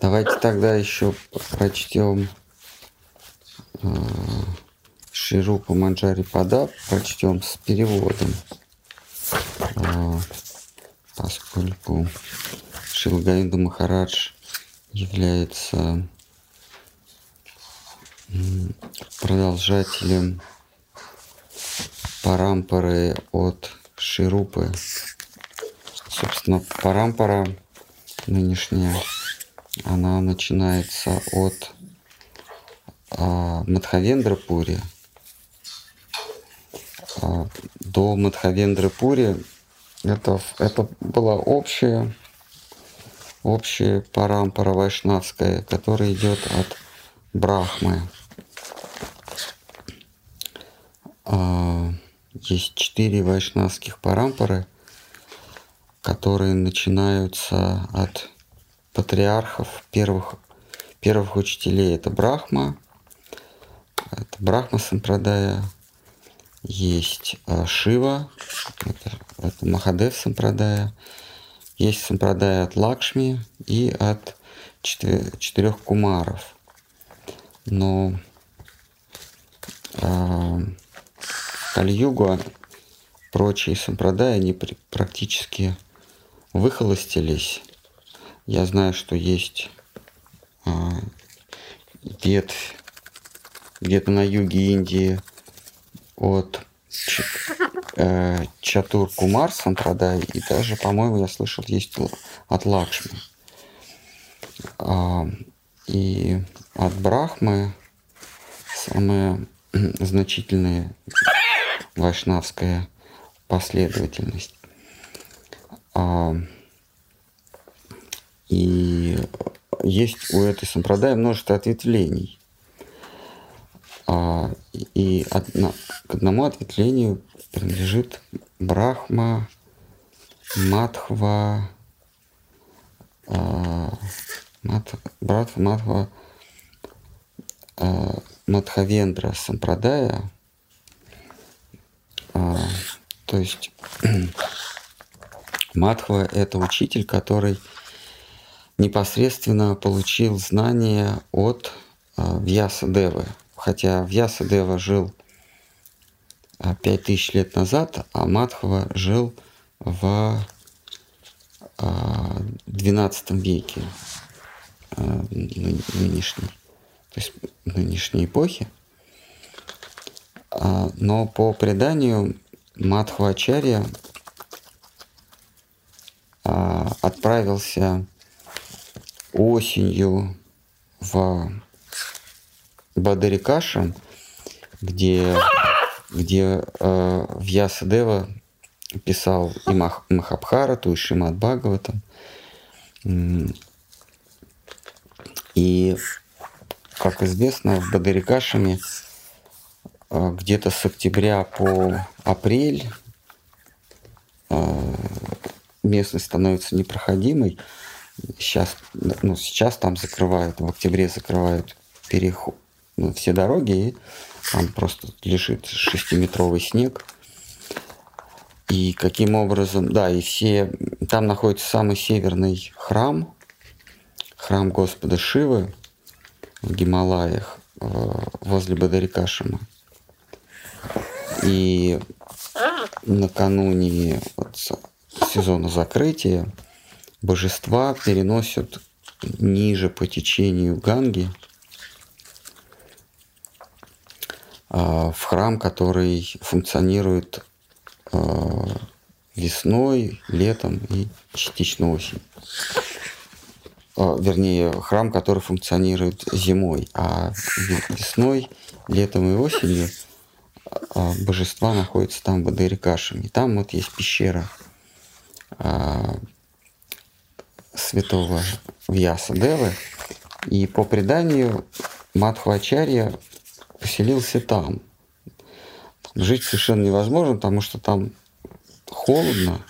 Давайте тогда еще прочтем э, Ширупа Манджари Пада, прочтем с переводом, э, поскольку Шилгаинда Махарадж является продолжателем парампоры от Ширупы. Собственно, парампора нынешняя, она начинается от а, Мадхавендрапури а, до Мадхавендрапури это, это была общая, общая парампара вайшнавская, которая идет от Брахмы. А, есть четыре вайшнавских парампары, которые начинаются от патриархов, первых, первых учителей. Это Брахма, это Брахма Сампрадая, есть а, Шива, это, это Махадев Сампрадая, есть Сампрадая от Лакшми и от четырех кумаров. Но э, Кали-югу прочие Сампрадаи, они практически выхолостились. Я знаю, что есть ветвь где-то на юге Индии от э, Чатур Кумар Сампрадай, и даже, по-моему, я слышал, есть от Лакшми. А, и от Брахмы самые значительные вайшнавская последовательность. И есть у этой сампрадая множество ответвлений. А, и одно, к одному ответвлению принадлежит Брахма, Матхва, а, Мат, Братва, Матхва, а, Мадхавендра Сампрадая. То есть Матхва – это учитель, который непосредственно получил знания от а, Вьяса Девы – хотя Вьясадева жил 5000 а, лет назад, а Мадхава жил в XII а, веке а, нынешней, то есть нынешней эпохи. Но по преданию Мадхвачарья отправился осенью в Бадарикаша, где, где э, Вьясадева писал и Мах, Махабхарату, и Шимат Бхагаватам. И, как известно, в Бадарикашами э, где-то с октября по апрель э, местность становится непроходимой. Сейчас, ну, сейчас там закрывают, в октябре закрывают переход, ну, все дороги, и там просто лежит шестиметровый снег. И каким образом, да, и все, там находится самый северный храм, храм Господа Шивы в Гималаях, э, возле Бадарикашима. И накануне вот сезона закрытия божества переносят ниже по течению Ганги – А, в храм, который функционирует а, весной, летом и частично осенью. А, вернее, храм, который функционирует зимой, а весной, летом и осенью божества находятся там в Адарикашами. Там вот есть пещера святого Вьяса Девы. И по преданию Мадхвачарья поселился там. Жить совершенно невозможно, потому что там холодно.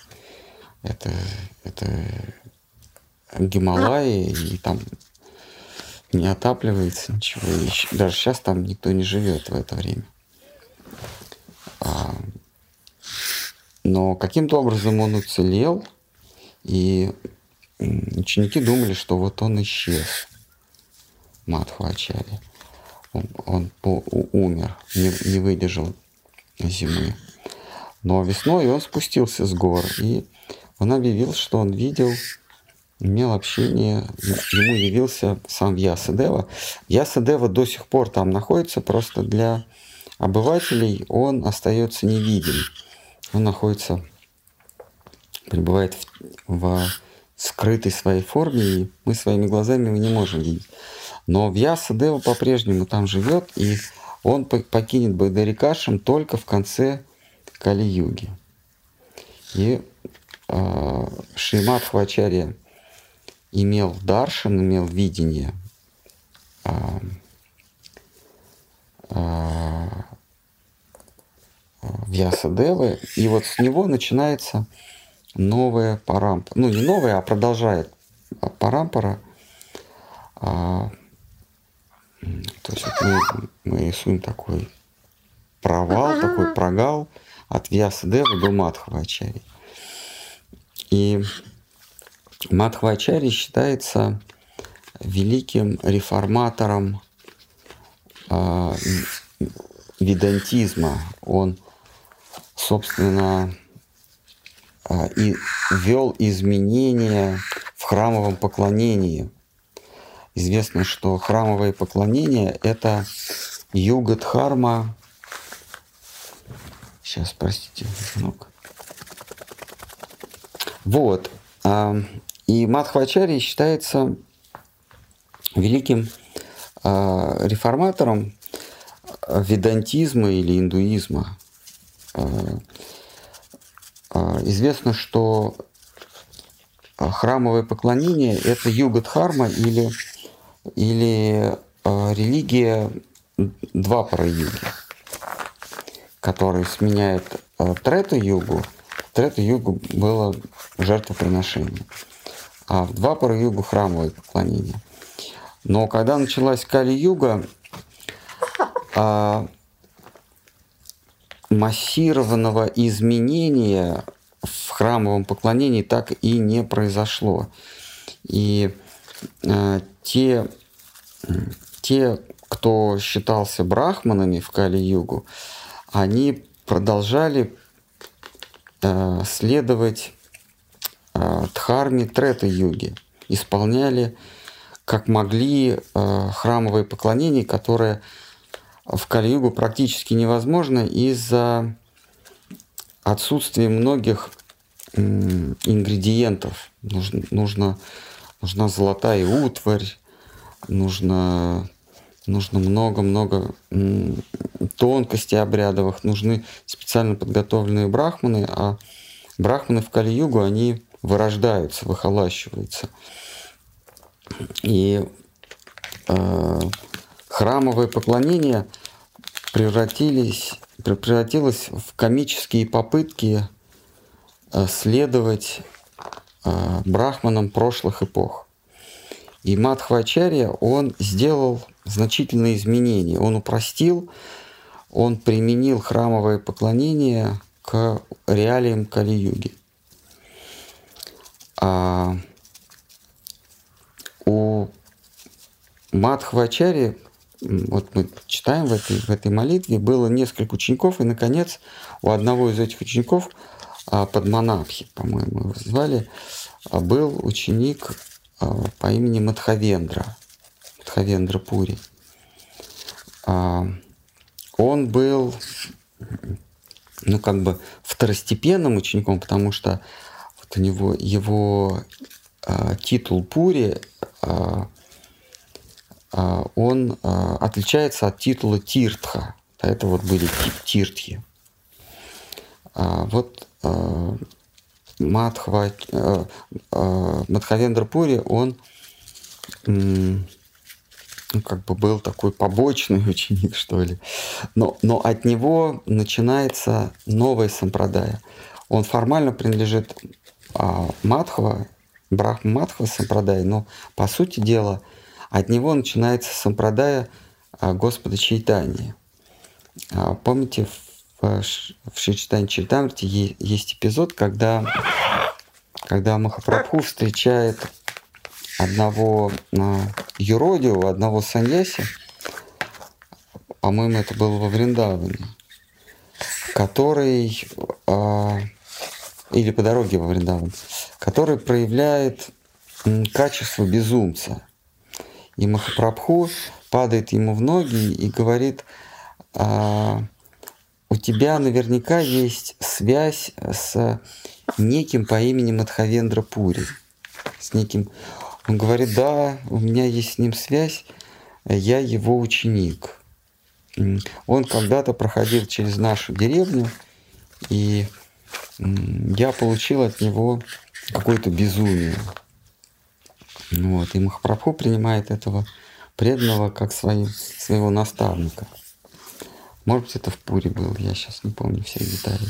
Это, это Гималаи, и там не отапливается ничего. И даже сейчас там никто не живет в это время. А, но каким-то образом он уцелел, и ученики думали, что вот он исчез, Мадхвачари. Он, он по, умер, не, не выдержал зимы. Но весной он спустился с гор и он объявил, что он видел, имел общение, ему явился сам Ясадева. Ясадева до сих пор там находится, просто для обывателей он остается невидим. Он находится, пребывает в, в скрытой своей форме, и мы своими глазами его не можем видеть. Но Вьясадева по-прежнему там живет, и он покинет Багдарикашем только в конце Кали-юги. И э, Шримат Хвачарья имел даршан, имел видение э, э, Вьясадевы, и вот с него начинается новая парампара. Ну, не новая, а продолжает парампара. А, то есть вот мы, мы рисуем такой провал, такой прогал от Вьясадевы до Мадхвачари. И Мадхвачари считается великим реформатором э, ведантизма. Он, собственно, и ввел изменения в храмовом поклонении. Известно, что храмовое поклонение – это юга-дхарма Сейчас, простите, звонок. Вот. И Мадхвачари считается великим а, реформатором ведантизма или индуизма. А, а, известно, что храмовое поклонение – это юга-дхарма или, или религия два пара юги который сменяет э, Трету-югу, Трету-югу было жертвоприношение, а в два пара югу храмовое поклонение. Но когда началась Кали-юга, массированного изменения в храмовом поклонении так и не произошло. И э, те, те, кто считался брахманами в Кали-югу, они продолжали э, следовать э, Дхарме Трета-юги, исполняли как могли э, храмовые поклонения, которые в Кали-югу практически невозможно из-за отсутствия многих ингредиентов. Нужно, нужно, нужна золотая утварь, нужно нужно много-много тонкостей обрядовых, нужны специально подготовленные брахманы, а брахманы в Кали-югу, они вырождаются, выхолащиваются. И э, храмовые поклонения превратились, превратилось в комические попытки э, следовать э, брахманам прошлых эпох. И Мадхвачарья, он сделал значительные изменения. Он упростил, он применил храмовое поклонение к реалиям Кали-юги. А у Мадхвачари, вот мы читаем в этой, в этой молитве, было несколько учеников, и, наконец, у одного из этих учеников, а, Падманабхи, по-моему, его звали, а, был ученик а, по имени Мадхавендра. Мадхавендра Пури. Он был, ну, как бы второстепенным учеником, потому что вот у него его титул Пури, он отличается от титула Тиртха. Это вот были Тиртхи. Вот Мадхва, Мадхавендра Пури, он как бы был такой побочный ученик, что ли. Но, но от него начинается новая сампрадая. Он формально принадлежит а, Мадхва, Брахма Мадхва сампрадай, но по сути дела от него начинается сампрадая а, Господа Чайтани. А, помните, в, в Шичтане Чайтамрите есть эпизод, когда когда Махапрабху встречает одного а, юродивого, одного саньяси, по-моему, это было во Вриндаване, который, или по дороге во Вриндаван, который проявляет качество безумца. И Махапрабху падает ему в ноги и говорит, а, у тебя наверняка есть связь с неким по имени Мадхавендра Пури. С неким... Он говорит, да, у меня есть с ним связь, я его ученик. Он когда-то проходил через нашу деревню, и я получил от него какое-то безумие. Вот. И Махапрабху принимает этого преданного как своим, своего наставника. Может быть, это в Пуре был, я сейчас не помню все детали.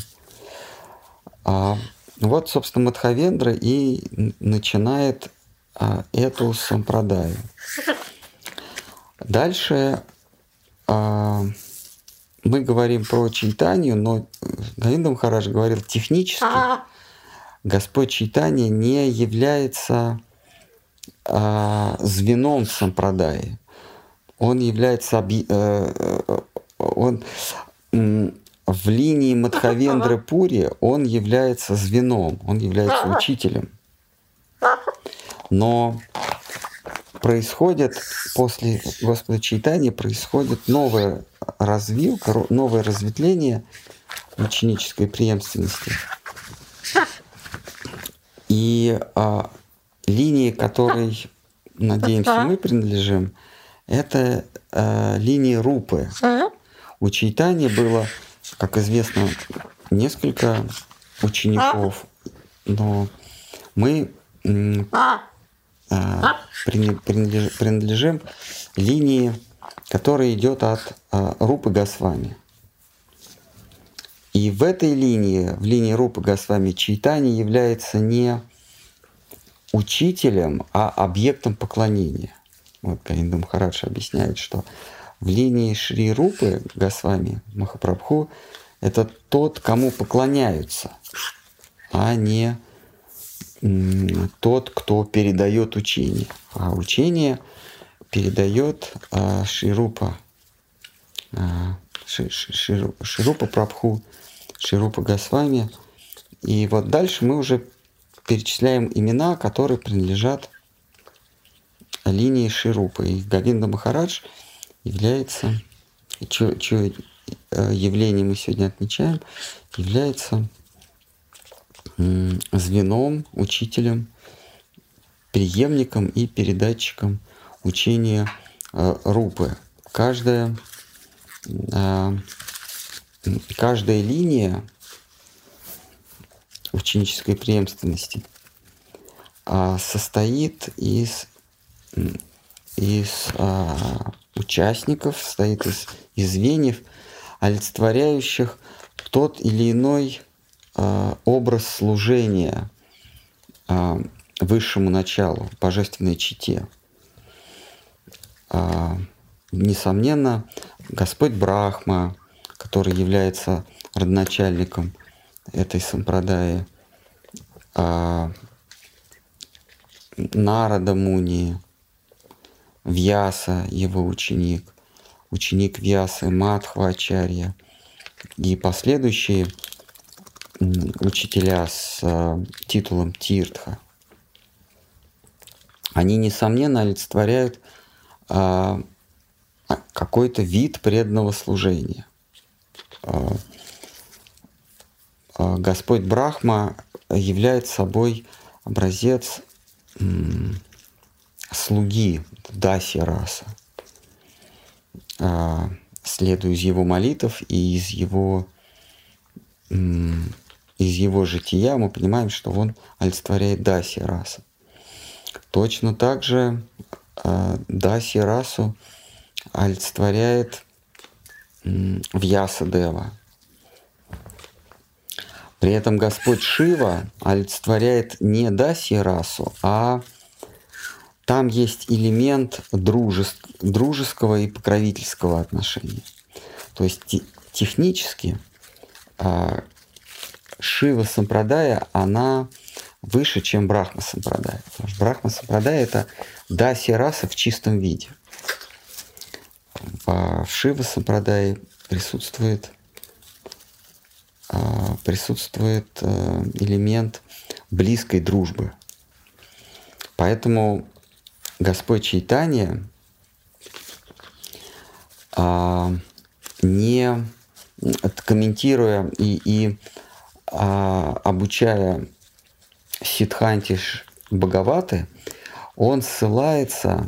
А, вот, собственно, Мадхавендра и начинает а, эту сампрадаю. Дальше а, мы говорим про читанию, но Говинда Махарадж говорил технически, Господь читания не является а, звеном сампрадаи. Он является объ... э, э, он в линии Мадхавендры Пури он является звеном, он является учителем. Но происходит после Господа Чайтани происходит новая развилка, новое разветвление ученической преемственности. И а, линии, которой, надеемся, мы принадлежим, это а, линии Рупы. У Чайтани было, как известно, несколько учеников, но мы а, принадлежим линии, которая идет от а, Рупы Госвами. И в этой линии, в линии Рупы Госвами, Чайтани является не учителем, а объектом поклонения. Вот Гаинда Махарадж объясняет, что в линии Шри Рупы Госвами Махапрабху это тот, кому поклоняются, а не тот, кто передает учение. А учение передает а, Ширупа, а, ши, ши, Ширупа Прабху, Ширупа Госвами. И вот дальше мы уже перечисляем имена, которые принадлежат линии Ширупы. И Говинда Махарадж – является, чье э, явление мы сегодня отмечаем, является звеном, учителем, преемником и передатчиком учения э, Рупы. Каждая, э, каждая линия ученической преемственности состоит из, из участников, состоит из, из звеньев, олицетворяющих тот или иной э, образ служения э, высшему началу, божественной чите. Э, несомненно, Господь Брахма, который является родоначальником этой сампрадаи, э, Нарада Муни, Вьяса, его ученик, ученик Вьясы Мадхвачарья и последующие учителя с э, титулом Тиртха. Они, несомненно, олицетворяют э, какой-то вид преданного служения. Э, Господь Брахма является собой образец слуги Даси Раса. А, следуя из его молитв и из его, из его жития, мы понимаем, что он олицетворяет Даси Раса. Точно так же а, Даси Расу олицетворяет Вьяса Дева. При этом Господь Шива олицетворяет не Даси расу, а там есть элемент дружеск, дружеского и покровительского отношения. То есть те, технически э, Шива Сампрадая, она выше, чем Брахма Сампрадая. Потому что Брахма Сампрадая – это даси раса в чистом виде. В Шива Сампрадае присутствует, а, присутствует э, элемент близкой дружбы. Поэтому Господь Чайтания а, не комментируя и, и а, обучая Сидхантиш Бхагаваты, он ссылается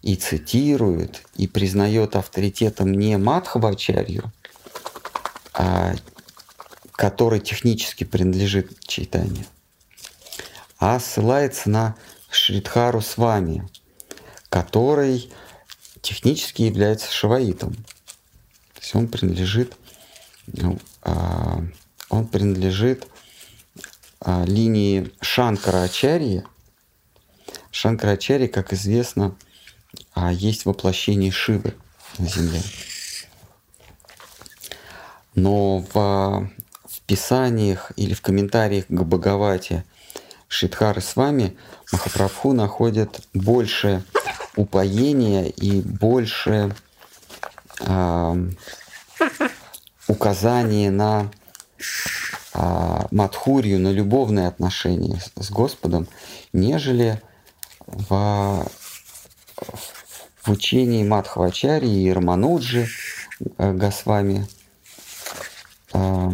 и цитирует, и признает авторитетом не Мадхавачарью, а, который технически принадлежит читанию, а ссылается на Шридхару с вами, который технически является шаваитом. То есть он принадлежит, ну, а, он принадлежит а, линии Шанкара Ачарьи. Шанкара Ачарьи, как известно, а, есть воплощение Шивы на Земле. Но в писаниях или в комментариях к Бхагавате Шидхары с вами Махапрабху находит больше упоения и больше э, указания на э, Мадхурию, на любовные отношения с, Господом, нежели в, в учении Мадхвачари и Рамануджи э, Госвами. Э,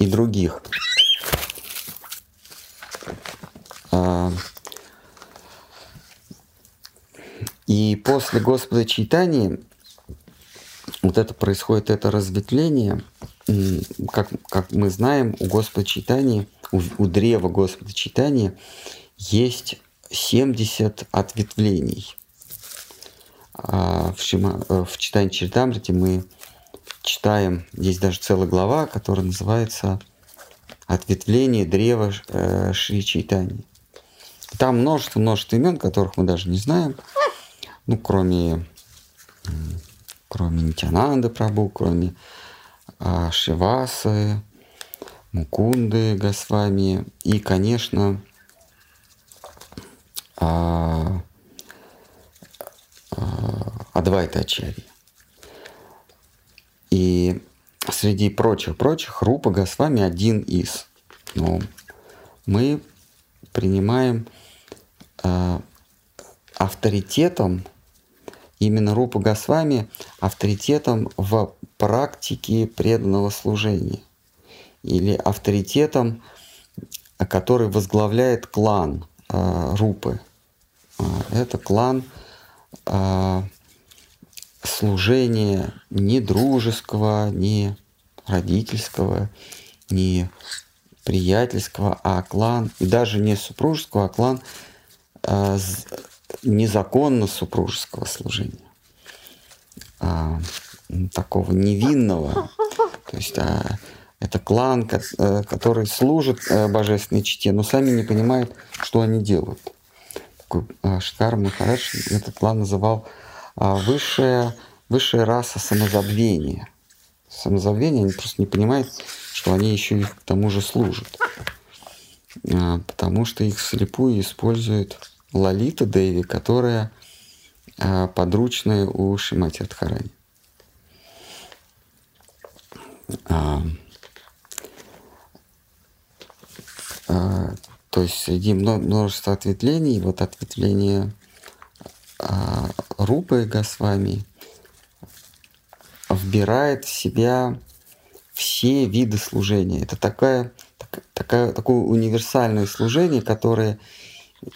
и других. И после Господа Чайтани вот это происходит, это разветвление, как, как мы знаем, у Господа Чайтани, у, у древа Господа Чайтани есть 70 ответвлений. А в, Шима, э, в читании Чайтамрити мы читаем, есть даже целая глава, которая называется «Ответвление древа э, Шри Чайтани». Там множество-множество имен, которых мы даже не знаем – ну, кроме, кроме Нитянанды Прабу, кроме а, Шивасы, Мукунды Госвами и, конечно, а, а, Адвайта Ачари. И среди прочих-прочих Рупа Госвами один из. Но мы принимаем а, авторитетом именно Рупа Госвами авторитетом в практике преданного служения или авторитетом, который возглавляет клан э, Рупы. Э, это клан э, служения не дружеского, не родительского, не приятельского, а клан, и даже не супружеского, а клан э, незаконно супружеского служения, а, такого невинного. То есть а, это клан, э, который служит э, божественной чите, но сами не понимают, что они делают. Такой а, Шкар Махарадж этот клан называл высшая, высшая раса самозабвения. Самозабвение, они просто не понимают, что они еще и к тому же служат. А, потому что их слепую используют Лалита Деви, которая а, подручная у Шимати Радхарани. А, а, то есть среди множества ответвлений, вот ответвление а, Рупы Госвами вбирает в себя все виды служения. Это такая, такая, такое универсальное служение, которое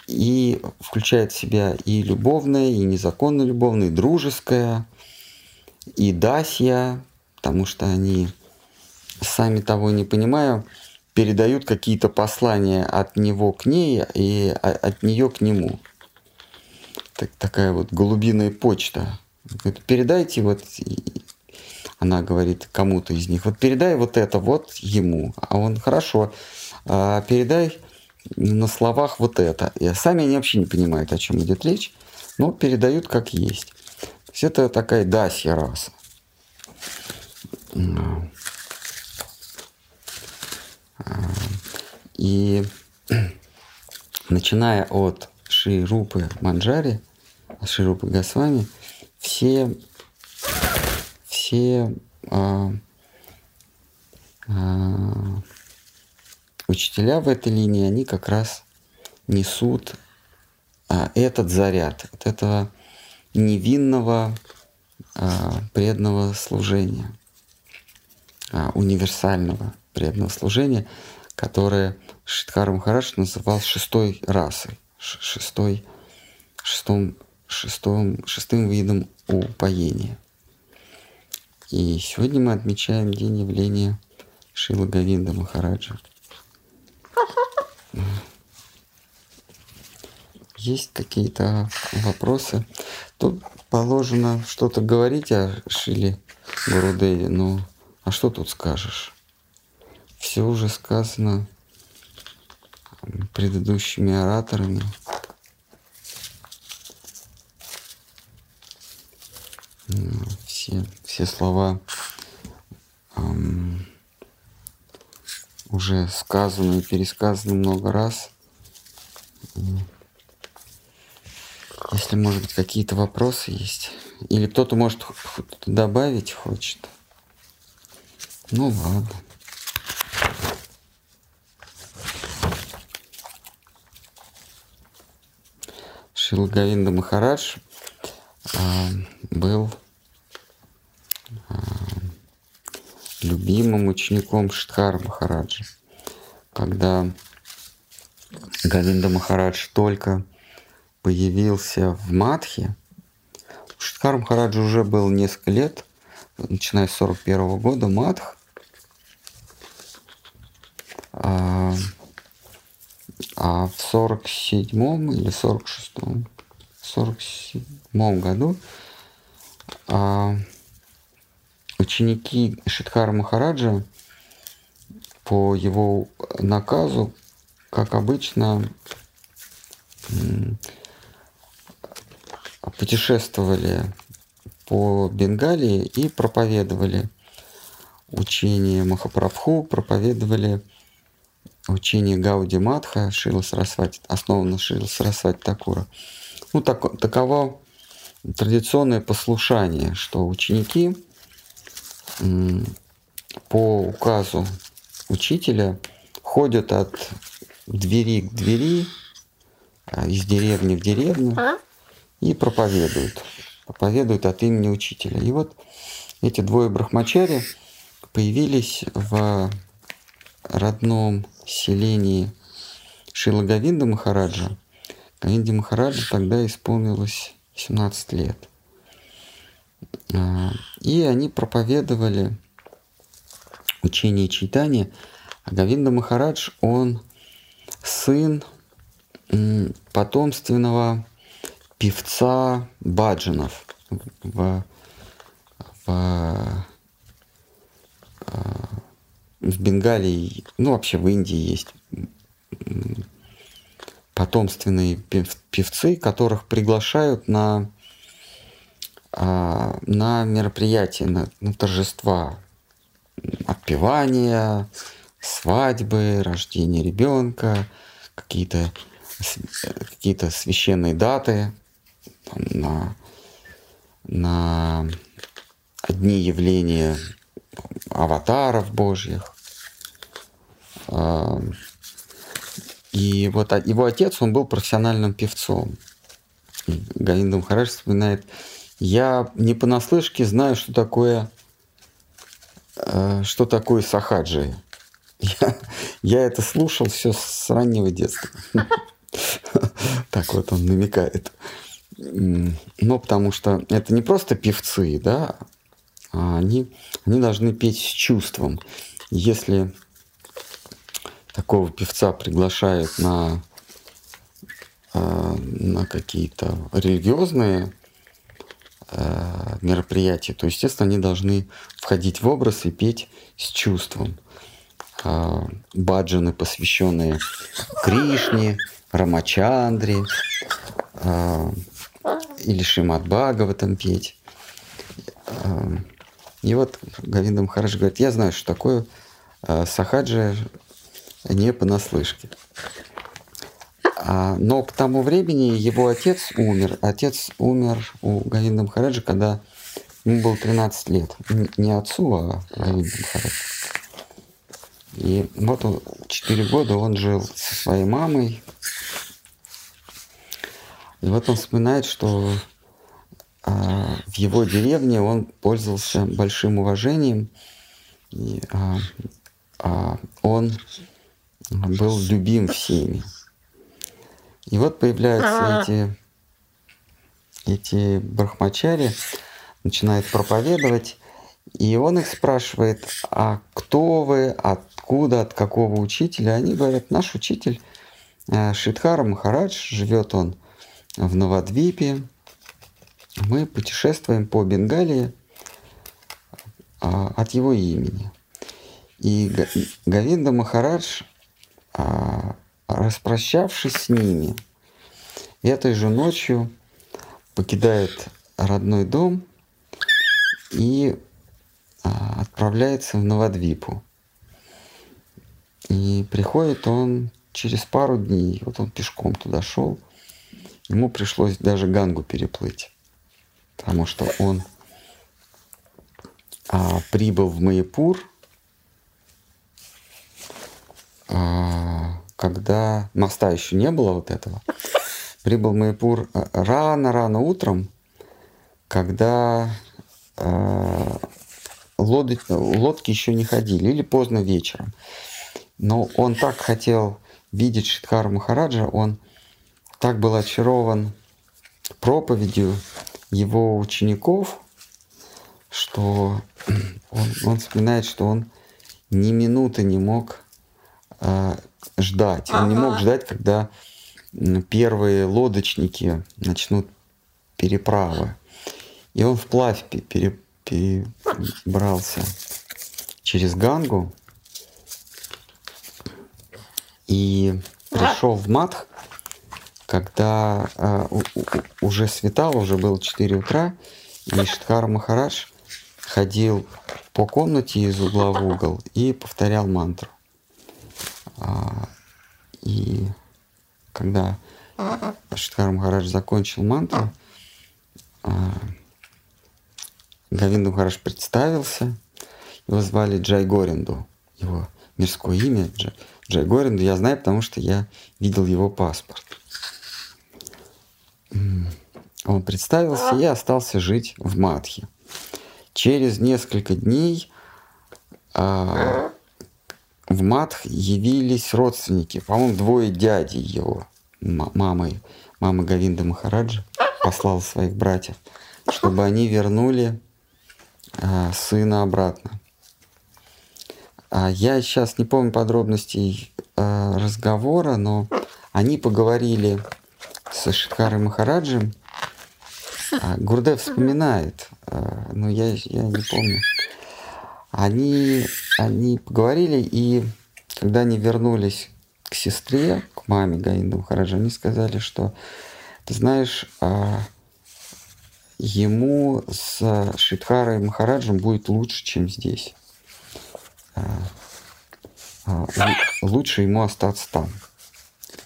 и включает в себя и любовное, и незаконно любовное, и дружеское, и дасья, потому что они, сами того не понимая, передают какие-то послания от него к ней и от нее к нему. Так, такая вот голубиная почта. Говорит, передайте вот, она говорит кому-то из них, вот передай вот это вот ему. А он, хорошо, а передай на словах вот это. И сами они вообще не понимают, о чем идет речь, но передают как есть. То есть это такая дасья раса. И начиная от Шри Рупы Манджари, Шри Рупы все, все а, а, учителя в этой линии, они как раз несут а, этот заряд, от этого невинного а, преданного служения, а, универсального преданного служения, которое Шидхар Махарадж называл шестой расой, шестой, шестом, шестом, шестым видом упоения. И сегодня мы отмечаем день явления Шила Гавинда Махараджа. Есть какие-то вопросы? Тут положено что-то говорить о Шиле Гурудеве, но а что тут скажешь? Все уже сказано предыдущими ораторами. Все, все слова эм, уже сказаны и пересказаны много раз. Если, может быть, какие-то вопросы есть. Или кто-то, может, добавить хочет. Ну ладно. Шилгавинда Махарадж а, был а, любимым учеником Штхара Махараджа. Когда Гавинда Махарадж только появился в Мадхе, у Штхара Махараджа уже было несколько лет, начиная с 41 года, Мадх. А, в 47 или 46 47 году а, ученики Шидхара Махараджа по его наказу, как обычно, путешествовали по Бенгалии и проповедовали учение Махапрабху, проповедовали учение Гауди Матха, Шила Сарасвати, основано Шила Сарасвати Такура. Ну, так, таково традиционное послушание, что ученики по указу учителя ходят от двери к двери, а, из деревни в деревню а? и проповедуют. Проповедуют от имени учителя. И вот эти двое брахмачари появились в родном селении Шилагавинда Махараджа. Гавинде Махараджа тогда исполнилось 17 лет. А, и они проповедовали учение читания. А Гавинда Махарадж, он сын потомственного певца баджанов в, в, а, в Бенгалии, ну вообще в Индии есть потомственные певцы, которых приглашают на, а, на мероприятия, на, на торжества, отпевания, свадьбы, рождение ребенка, какие-то какие священные даты на, на одни явления аватаров божьих. И вот его отец, он был профессиональным певцом. Галинда Махарадж вспоминает, я не понаслышке знаю, что такое, э, что такое сахаджи. Я, я это слушал все с раннего детства. Так вот он намекает. Ну, потому что это не просто певцы, да, они, они должны петь с чувством. Если такого певца приглашают на, э, на какие-то религиозные э, мероприятия, то, естественно, они должны входить в образ и петь с чувством. Баджаны, посвященные Кришне, Рамачандре или Шимат Бхагаватам петь. И вот Гавинда Махарадж говорит, я знаю, что такое сахаджи, не понаслышке. А, но к тому времени его отец умер. Отец умер у Говинда Махараджа, когда ему было 13 лет. Не отцу, а Говинда Махараджа. И вот он, 4 года он жил со своей мамой. И вот он вспоминает, что а, в его деревне он пользовался большим уважением. И, а, а, он был любим всеми. И вот появляются эти, эти брахмачари, начинают проповедовать, и он их спрашивает, а кто вы, откуда, от какого учителя? Они говорят, наш учитель э, Шидхара Махарадж, живет он в Новодвипе. Мы путешествуем по Бенгалии а, от его имени. И Гавинда Махарадж а, распрощавшись с ними, этой же ночью покидает родной дом и а, отправляется в Новодвипу. И приходит он через пару дней. Вот он пешком туда шел. Ему пришлось даже Гангу переплыть. Потому что он а, прибыл в Майпур а, когда моста еще не было вот этого, прибыл в Майпур э, рано-рано утром, когда э, лодки, лодки еще не ходили, или поздно вечером. Но он так хотел видеть Шидхара Махараджа, он так был очарован проповедью его учеников, что он, он вспоминает, что он ни минуты не мог э, ждать. Он ага. не мог ждать, когда первые лодочники начнут переправы. И он вплавь пере, перебрался через Гангу и пришел в Матх, когда э, уже светало, уже было 4 утра, и Штхар Махарадж ходил по комнате из угла в угол и повторял мантру. А, и когда Шиткар Махарадж закончил мантру, а, Гавинду Махарадж представился, его звали Джай Горинду, его мирское имя Джай, Джай Горинду я знаю, потому что я видел его паспорт. Он представился и остался жить в Матхе. Через несколько дней а, в Матх явились родственники, по-моему, двое дядей его, мамы, мамы Гавинда Махараджа, послал своих братьев, чтобы они вернули а, сына обратно. А я сейчас не помню подробностей а, разговора, но они поговорили со Шидхарой Махараджем. А, Гурдев вспоминает, а, но я, я не помню они, они поговорили, и когда они вернулись к сестре, к маме Гаинда Махараджа, они сказали, что, ты знаешь, а, ему с Шидхарой Махараджем будет лучше, чем здесь. Лучше ему остаться там.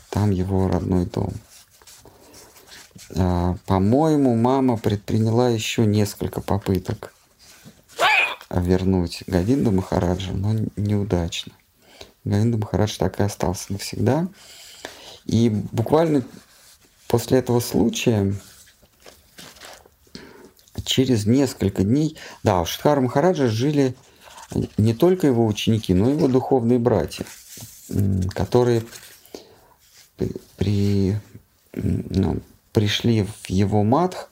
Там его родной дом. По-моему, мама предприняла еще несколько попыток вернуть Гавинду Махараджа, но неудачно. Гавинда Махарадж так и остался навсегда. И буквально после этого случая, через несколько дней, да, у Шидхара Махараджа жили не только его ученики, но и его духовные братья, которые при, ну, пришли в его матх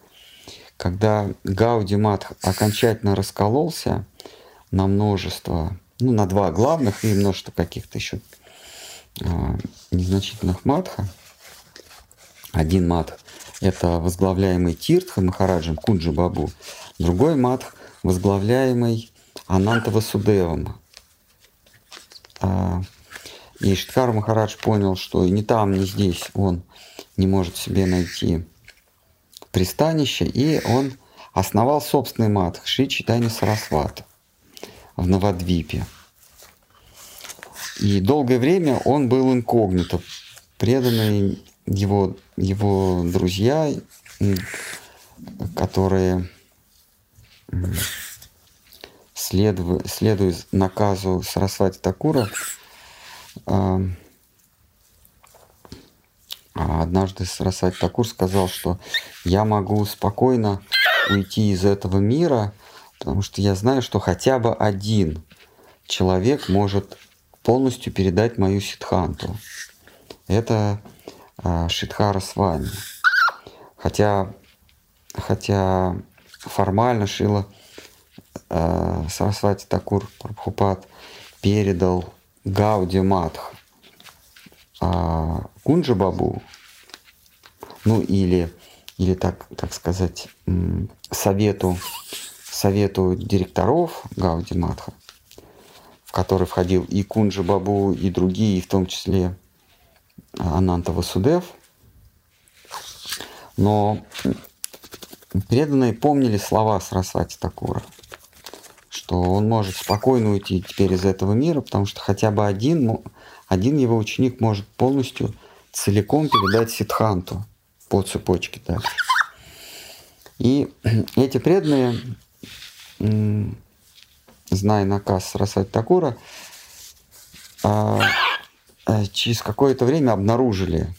когда Гауди Мат окончательно раскололся на множество, ну, на два главных и множество каких-то еще а, незначительных матха. Один мат – это возглавляемый Тиртха Махараджем Кунджи Бабу. Другой мат – возглавляемый Ананта Васудевом. А, и Штхар Махарадж понял, что и ни там, ни здесь он не может себе найти пристанище, и он основал собственный мат Шри Читани Сарасват в Новодвипе. И долгое время он был инкогнито. Преданные его, его друзья, которые следуя, следуя наказу Сарасвати Такура, а, однажды Сарасвати Такур сказал, что я могу спокойно уйти из этого мира, потому что я знаю, что хотя бы один человек может полностью передать мою ситханту. Это э, Шидхара Свами. Хотя, хотя формально Шила э, Сарасвати Такур Прабхупад передал Гауди Матх э, Кунджа Бабу, ну или, или так, так сказать, совету, совету директоров Гауди Матха, в который входил и Кунджа Бабу, и другие, в том числе Ананта Васудев. Но преданные помнили слова Сарасвати Такура, что он может спокойно уйти теперь из этого мира, потому что хотя бы один, один его ученик может полностью целиком передать Сидханту по цепочке дальше. И эти преданные, зная наказ Сарасвати Такура, а, а, через какое-то время обнаружили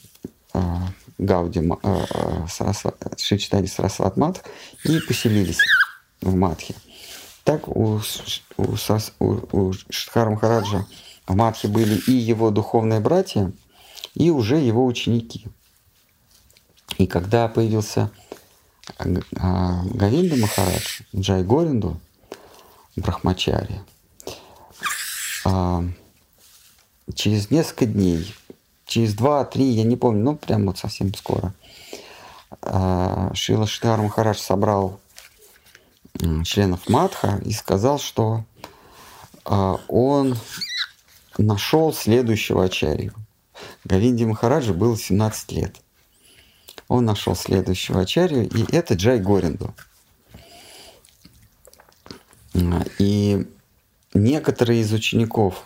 а, Гауди Шичтани Сарасват Мат и поселились в Матхе. Так у, у, у, у Шидхара Махараджа в Матхе были и его духовные братья, и уже его ученики. И когда появился а, Гавинда Махарадж, Джай Горинду, Брахмачари, а, через несколько дней, через два-три, я не помню, ну прям вот совсем скоро, а, Шила Штар Махарадж собрал членов Матха и сказал, что он нашел следующего ачарью. Гавинди Махараджа было 17 лет – он нашел следующего ачарью, и это Джай Горинду. И некоторые из учеников,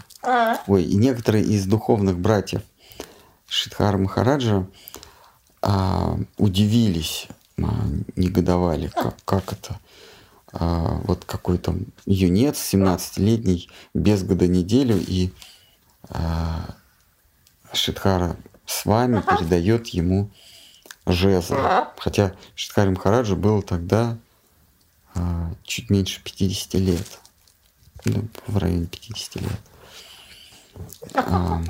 ой, и некоторые из духовных братьев Шидхара Махараджа а, удивились, а, негодовали, как, как это, а, вот какой-то юнец, 17-летний, без года неделю, и а, Шидхара с вами передает ему жезл. Хотя Шиткари Махараджа было тогда а, чуть меньше 50 лет. Ну, в районе 50 лет. А,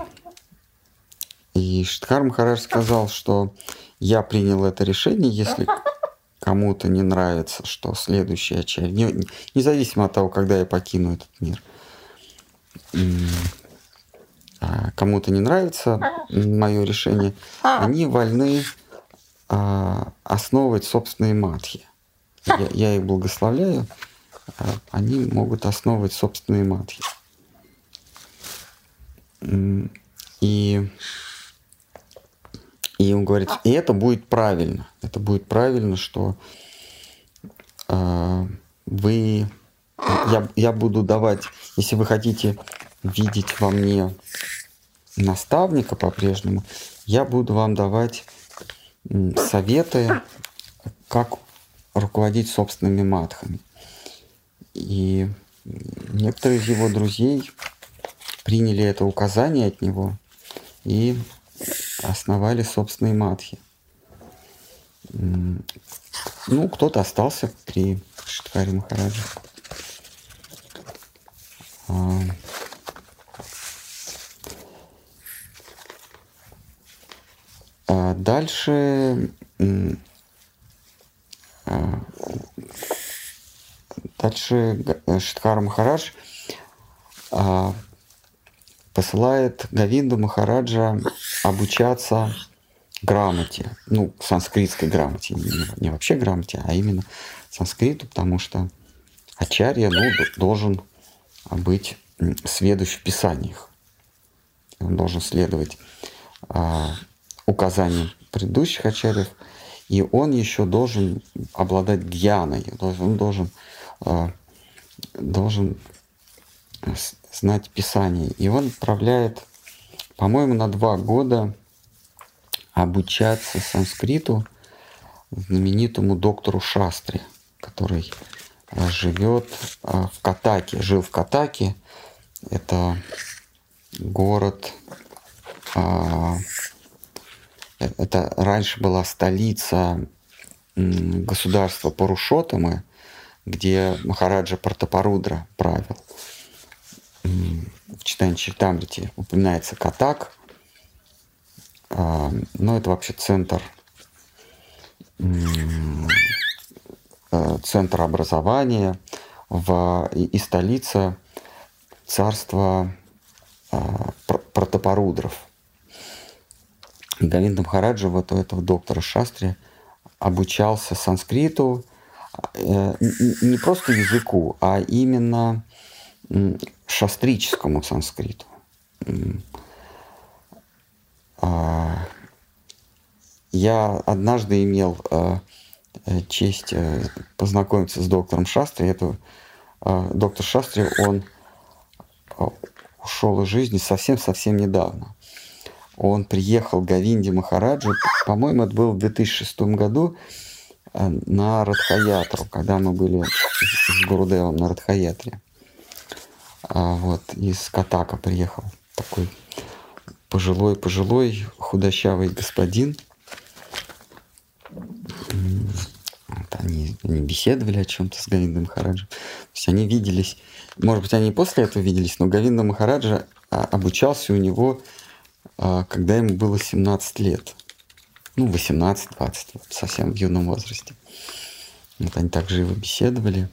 и Шиткар Махарадж сказал, что я принял это решение, если кому-то не нравится, что следующий ачарь, не, независимо от того, когда я покину этот мир, а, кому-то не нравится мое решение, они вольны а, основывать собственные матхи. Я, я их благословляю, а они могут основывать собственные матхи. И, и он говорит, и это будет правильно. Это будет правильно, что э, вы, я, я буду давать, если вы хотите видеть во мне наставника по-прежнему, я буду вам давать советы, как руководить собственными матхами. И некоторые из его друзей приняли это указание от него и основали собственные матхи. Ну, кто-то остался при Шиткаре Махараджа. А, А дальше а, дальше Шидхар Махарадж а, посылает Гавинду Махараджа обучаться грамоте, ну, санскритской грамоте, не, вообще грамоте, а именно санскриту, потому что Ачарья ну, должен быть сведущ в писаниях. Он должен следовать указаниям предыдущих ачарьев, и он еще должен обладать гьяной, он должен, должен знать Писание. И он отправляет, по-моему, на два года обучаться санскриту знаменитому доктору Шастре, который э, живет э, в Катаке, жил в Катаке. Это город, э, это раньше была столица государства Парушотамы, где Махараджа Партапарудра правил. В читании Читамрити упоминается Катак, но это вообще центр центр образования в, и, и столица царства Протопорудров. Говинда Махараджа, вот у этого доктора Шастри, обучался санскриту, э, не просто языку, а именно шастрическому санскриту. А, я однажды имел э, э, честь познакомиться с доктором Шастри. Это доктор Шастри, он ушел из жизни совсем-совсем недавно он приехал к Гавинде Махараджу, по-моему, это было в 2006 году, э, на Радхаятру, когда мы были с Гурудевом на Радхаятре. А вот из Катака приехал такой пожилой, пожилой, худощавый господин. Вот они, они беседовали о чем-то с Гавиндом Махараджем. То есть они виделись, может быть, они после этого виделись, но Гавинда Махараджа а, обучался у него когда ему было 17 лет. Ну, 18-20, совсем в юном возрасте. Вот они так живо беседовали.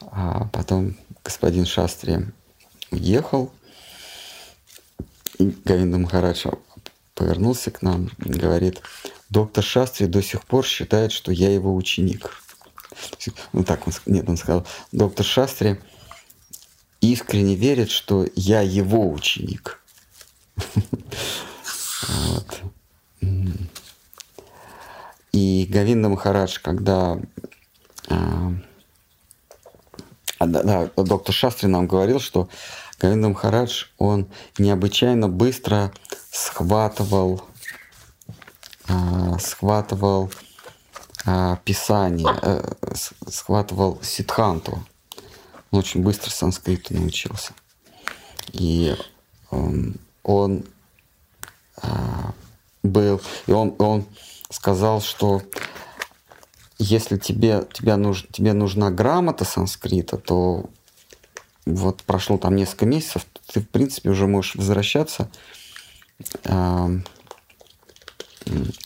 А потом господин Шастри уехал. И Гавинда Махарадж повернулся к нам и говорит, доктор Шастри до сих пор считает, что я его ученик. Ну так, он, нет, он сказал, доктор Шастри искренне верит, что я его ученик. Вот. И Гавинда Махарадж, когда а, да, да, доктор Шастри нам говорил, что Гавинда Махарадж, он необычайно быстро схватывал, а, схватывал а, писание, а, схватывал ситханту. Он очень быстро санскриту научился. И он, он а, был, и он, он сказал, что если тебе, тебе, нуж, тебе нужна грамота санскрита, то вот прошло там несколько месяцев, ты, в принципе, уже можешь возвращаться. А,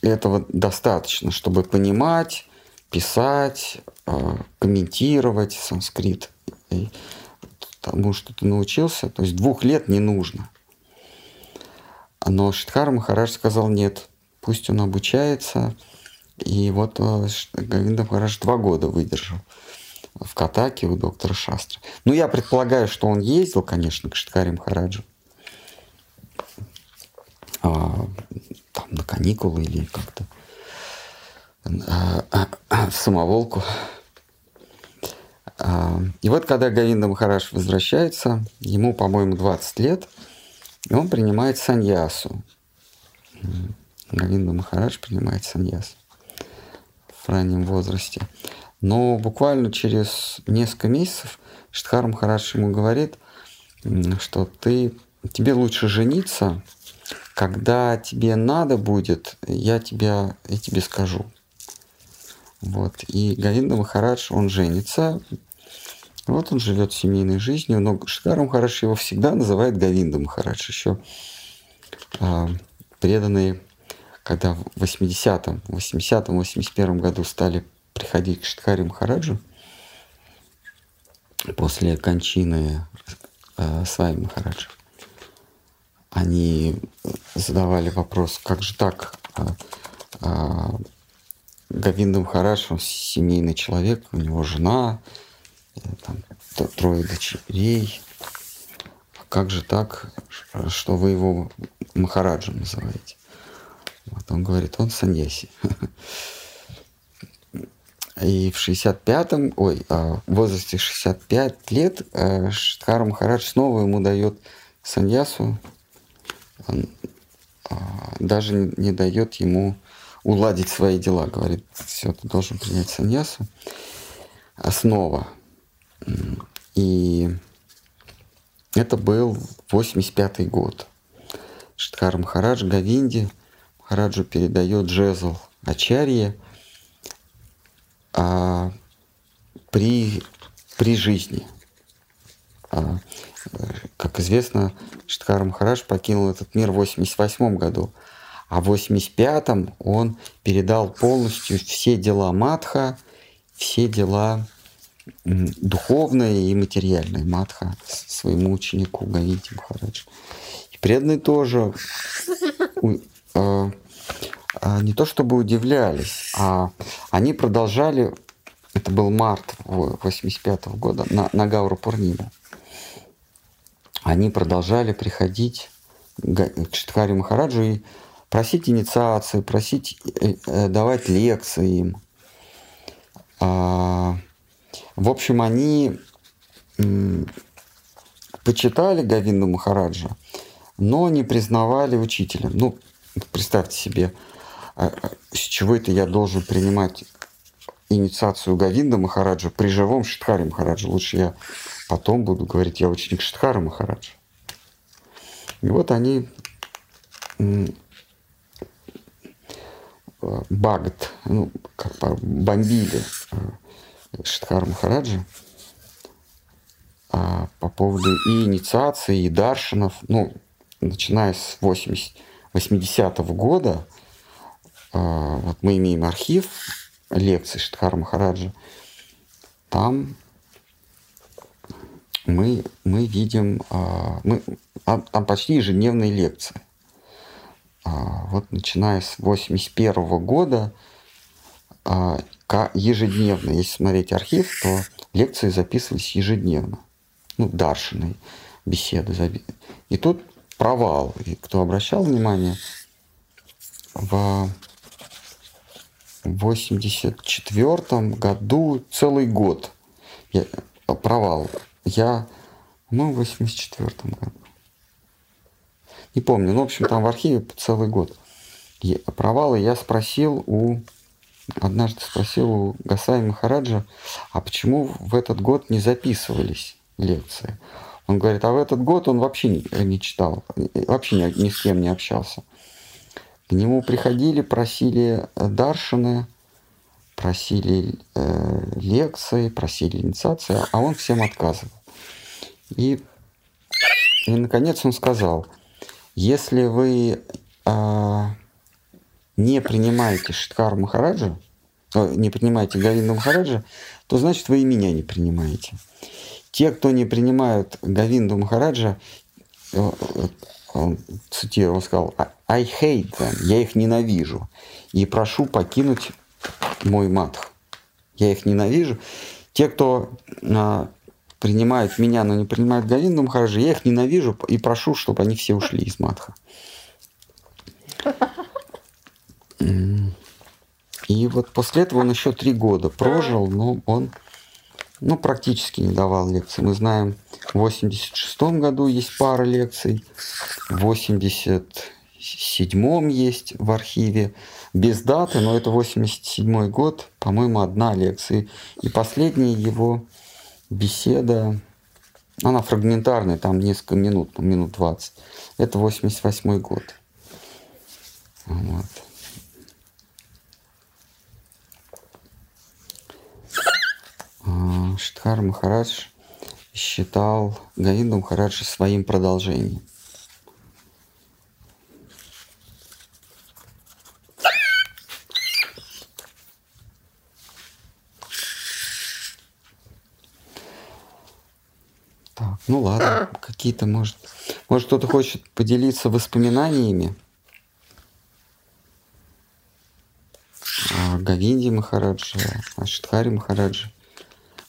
этого достаточно, чтобы понимать, писать, а, комментировать санскрит. И тому, что ты научился, то есть двух лет не нужно. Но Шидхара Махарадж сказал нет, пусть он обучается. И вот э, Гавинда Махарадж два года выдержал в Катаке у доктора Шастры. Ну, я предполагаю, что он ездил, конечно, к Шидхаре Махараджу. А, там на каникулы или как-то а, а, в самоволку. А, и вот когда Гавинда Махарадж возвращается, ему, по-моему, 20 лет – и он принимает саньясу. Говинда Махарадж принимает саньясу в раннем возрасте. Но буквально через несколько месяцев Штхар Махарадж ему говорит, что ты, тебе лучше жениться, когда тебе надо будет, я, тебя, я тебе скажу. Вот. И Говинда Махарадж, он женится, вот он живет семейной жизнью, но Шидаром Махарадж его всегда называет Гавиндом Махарадж. Еще а, преданные, когда в 80-м, 80-м, 81 году стали приходить к Штхари Махараджу, после кончины э, Свами Махараджа, они задавали вопрос, как же так, э, э, Гавинда Махарадж, он семейный человек, у него жена, там, трое дочерей. А как же так, что вы его Махараджем называете? Вот он говорит, он саньяси. И в 65-м, ой, а, в возрасте 65 лет э, Штхар Махарадж снова ему дает саньясу, а, даже не дает ему уладить свои дела. Говорит, все, ты должен принять саньясу. Основа. И это был 85 год. Штхар Махарадж Гавинди Махараджу передает жезл Ачарье а, при, при жизни. А, как известно, Штхар Махарадж покинул этот мир в 88 году, а в 85 он передал полностью все дела Матха, все дела духовные и материальные Матха своему ученику Гавити Махарадж. И преданные тоже а, а, не то чтобы удивлялись, а они продолжали, это был март 85 -го года, на, на Гауру Пурниму, они продолжали приходить к Штхари Махараджу и просить инициации, просить э, э, давать лекции им. В общем, они почитали Гавинду Махараджа, но не признавали учителем. Ну, представьте себе, а, а, с чего это я должен принимать инициацию Гавинда Махараджа при живом Шитхаре Махараджа. Лучше я потом буду говорить, я ученик Шитхара Махараджа. И вот они Багат, ну, как бомбили Шитхара Махараджа а, по поводу и инициации, и даршинов, ну, начиная с 80, 80-го года, а, вот мы имеем архив лекций Штхара Махараджа, там мы, мы видим, а, мы, там почти ежедневные лекции. А, вот начиная с 81 -го года ежедневно, если смотреть архив, то лекции записывались ежедневно. Ну, Даршиной беседы. И тут провал. И кто обращал внимание, в 84 году целый год я, провал. Я, ну, в 84 году. Не помню, ну, в общем, там в архиве целый год. Провалы я спросил у однажды спросил у Гасаи Махараджа, а почему в этот год не записывались лекции? Он говорит, а в этот год он вообще не, не читал, вообще ни, ни с кем не общался. К нему приходили, просили э, даршины, просили э, лекции, просили инициации, а он всем отказывал. И, и наконец он сказал, если вы э, не принимаете Шиткар Махараджа, э, не принимаете Гавинда Махараджа, то значит вы и меня не принимаете. Те, кто не принимают Гавинду Махараджа, э, э, он цитирую, сказал, I hate them, я их ненавижу, и прошу покинуть мой матх. Я их ненавижу. Те, кто а, принимают меня, но не принимают Говинду Махараджа, я их ненавижу и прошу, чтобы они все ушли из матха. И вот после этого он еще три года прожил, но он ну, практически не давал лекции. Мы знаем, в 86 году есть пара лекций, в 87 есть в архиве, без даты, но это 87 год, по-моему, одна лекция. И последняя его беседа, она фрагментарная, там несколько минут, ну, минут 20. Это 88 год. Вот. Штхар Махарадж считал Говинду Махараджа своим продолжением. Так, ну ладно, какие-то, может, может кто-то хочет поделиться воспоминаниями о Говинде Махараджа, о Штхаре Махараджа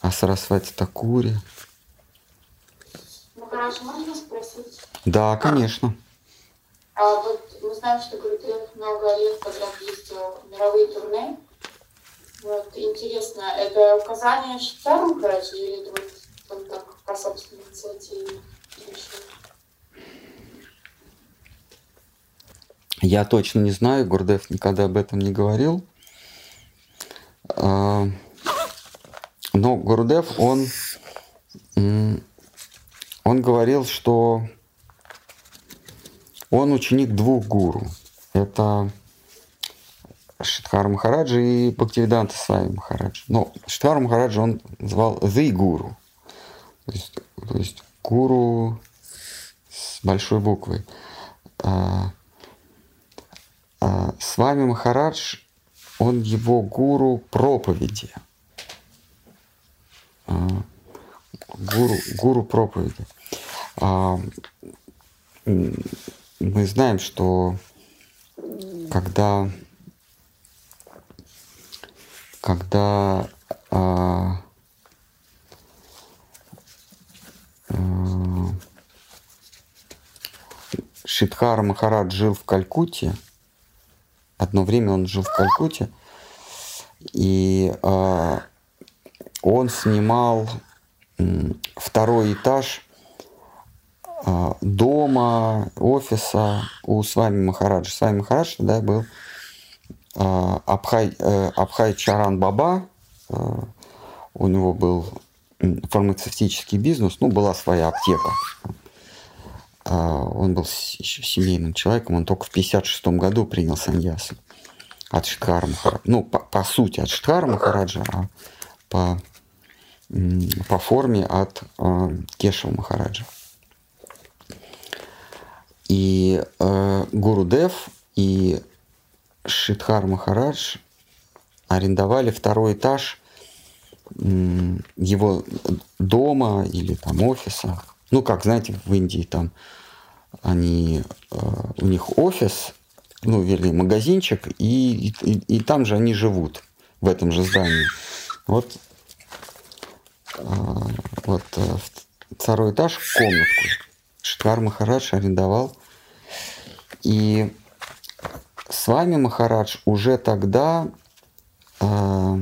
о Сарасвати Такуре. Ну хорошо, можно спросить? Да, конечно. А вот мы знаем, что Гурдев много лет подряд ездил в мировые турне. Вот, интересно, это указание Штарм брать или вот он так по собственной инициативе решил? Я точно не знаю, Гурдев никогда об этом не говорил. Но Гурдев, он, он говорил, что он ученик двух гуру. Это Шидхар Махараджа и Бхактивиданта Свами Махараджа. Но Шидхар Махараджа он звал The Гуру. То есть, то есть гуру с большой буквой. А, а, с вами Махарадж, он его гуру проповеди. А, Гуру, гуру проповеди. А, Мы знаем, что когда, когда а, а, Шидхара Махарадж жил в Калькутте, одно время он жил в Калькутте, и а, он снимал второй этаж а, дома, офиса у Свами Махараджа. Свами Махарадж тогда был а, Абхай, э, Абхай Чаран Баба, э, у него был фармацевтический бизнес, ну, была своя аптека. А, Он был семейным человеком, он только в 56 году принял саньясу от Шидхара Махараджа. Ну, по, по сути, от Шидхара Махараджа, а по, по форме от э, Кешева Махараджа. И э, Гуру Дев и Шидхар Махарадж арендовали второй этаж его дома или там офиса. Ну, как, знаете, в Индии там они, э, у них офис, ну, вернее, магазинчик, и, и, и там же они живут, в этом же здании. Вот, вот э, второй этаж, комнатку Шидхар Махарадж арендовал. И с вами Махарадж уже тогда э,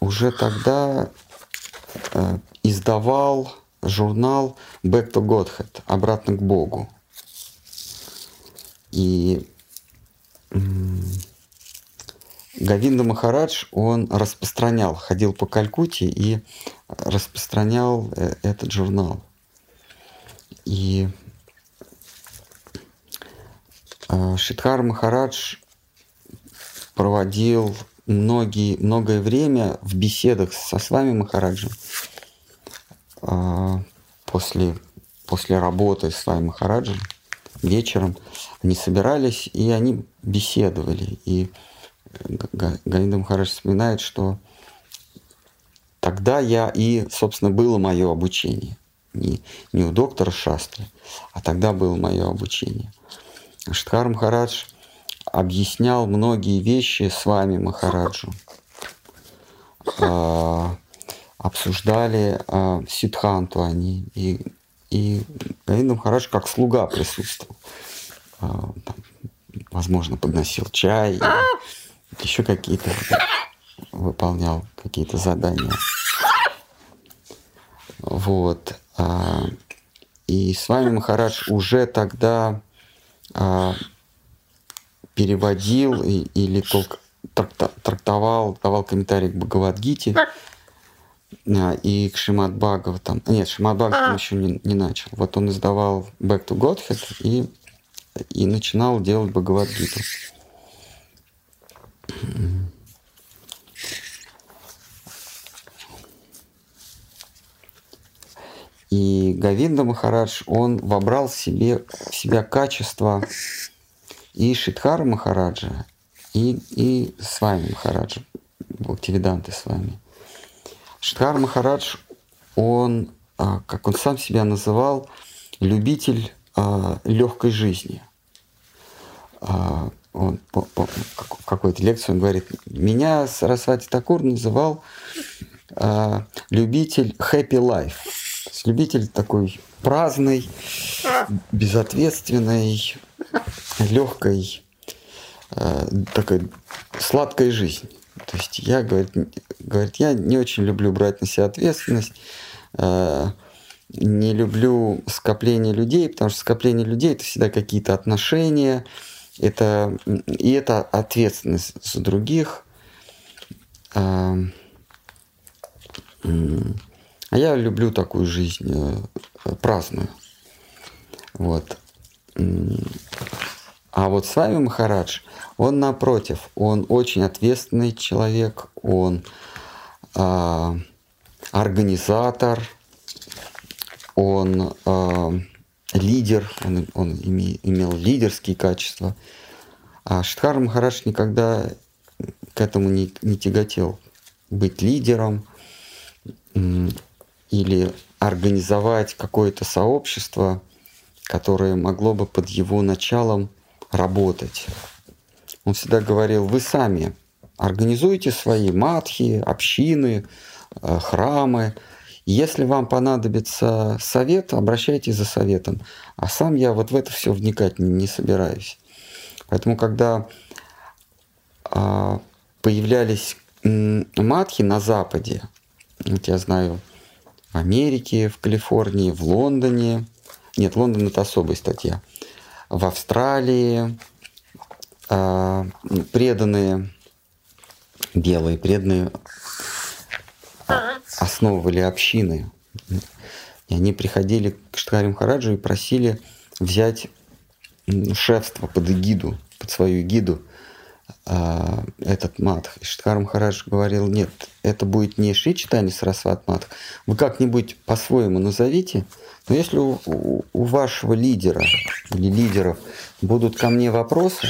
уже тогда э, издавал журнал Back to Godhead, обратно к Богу. И Гавинда Махарадж, он распространял, ходил по Калькутте и распространял э, этот журнал. И э, Шидхар Махарадж проводил многие, многое время в беседах со с вами Махараджем а, после, после работы с вами Махараджем вечером они собирались и они беседовали. И Га- Говинда Махарадж вспоминает, что тогда я и, собственно, было мое обучение. Не, не у доктора Шастры, а тогда было мое обучение. Штхар Махарадж объяснял многие вещи с вами Махараджу. А, обсуждали а, Сидханту они. И, и Говинда Махарадж как слуга присутствовал. А, там, возможно, подносил чай, или еще какие-то выполнял какие-то задания. Вот. а, И с вами Махарадж уже тогда а, переводил или только трактовал, давал комментарий к Бхагавадгите а, и к Шимат Бхагаватам. Нет, Шимат Бхагаватам еще не, не начал. Вот он издавал Back to Godhead и, и начинал делать Бхагавадгиту. И Гавинда Махарадж, он вобрал в себе, в себя качество и Шидхара Махараджа, и, и с вами Махараджа, Бхактивиданты с вами. Шидхар Махарадж, он, а, как он сам себя называл, любитель а, легкой жизни. Он по- по- как- в какой-то лекции он говорит, меня Сарасвати Такур называл а, любитель happy life. То есть любитель такой праздный, безответственной, легкой, э, такой сладкой жизни. То есть я, говорит, говорит, я не очень люблю брать на себя ответственность, э, не люблю скопление людей, потому что скопление людей это всегда какие-то отношения, это, и это ответственность за других. А, а я люблю такую жизнь э, праздную. Вот. А вот с вами Махарадж, он напротив, он очень ответственный человек, он а, организатор, он э, лидер, он, он име, имел лидерские качества. А Штхар Махарадж никогда к этому не, не тяготел. Быть лидером или организовать какое-то сообщество, которое могло бы под его началом работать. Он всегда говорил, вы сами организуйте свои матхи, общины, э, храмы, если вам понадобится совет, обращайтесь за советом. А сам я вот в это все вникать не, не собираюсь. Поэтому, когда а, появлялись матхи на Западе, вот я знаю, в Америке, в Калифорнии, в Лондоне, нет, Лондон это особая статья, в Австралии, а, преданные белые, преданные основывали общины. И они приходили к Штхари Махараджу и просили взять шефство под эгиду, под свою эгиду а, этот матх. И Штхар Махарадж говорил, нет, это будет не Шри Читани Сарасват матх, вы как-нибудь по-своему назовите, но если у, у вашего лидера или лидеров будут ко мне вопросы,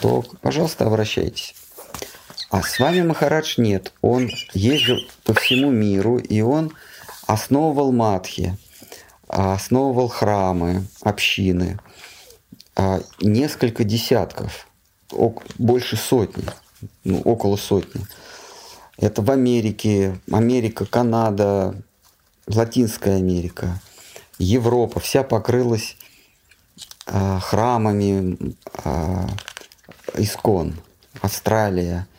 то, пожалуйста, обращайтесь. А с вами Махарадж нет. Он ездил по всему миру, и он основывал матхи, основывал храмы, общины, а, несколько десятков, больше сотни, ну, около сотни. Это в Америке, Америка, Канада, Латинская Америка, Европа, вся покрылась а, храмами а, искон, Австралия, а,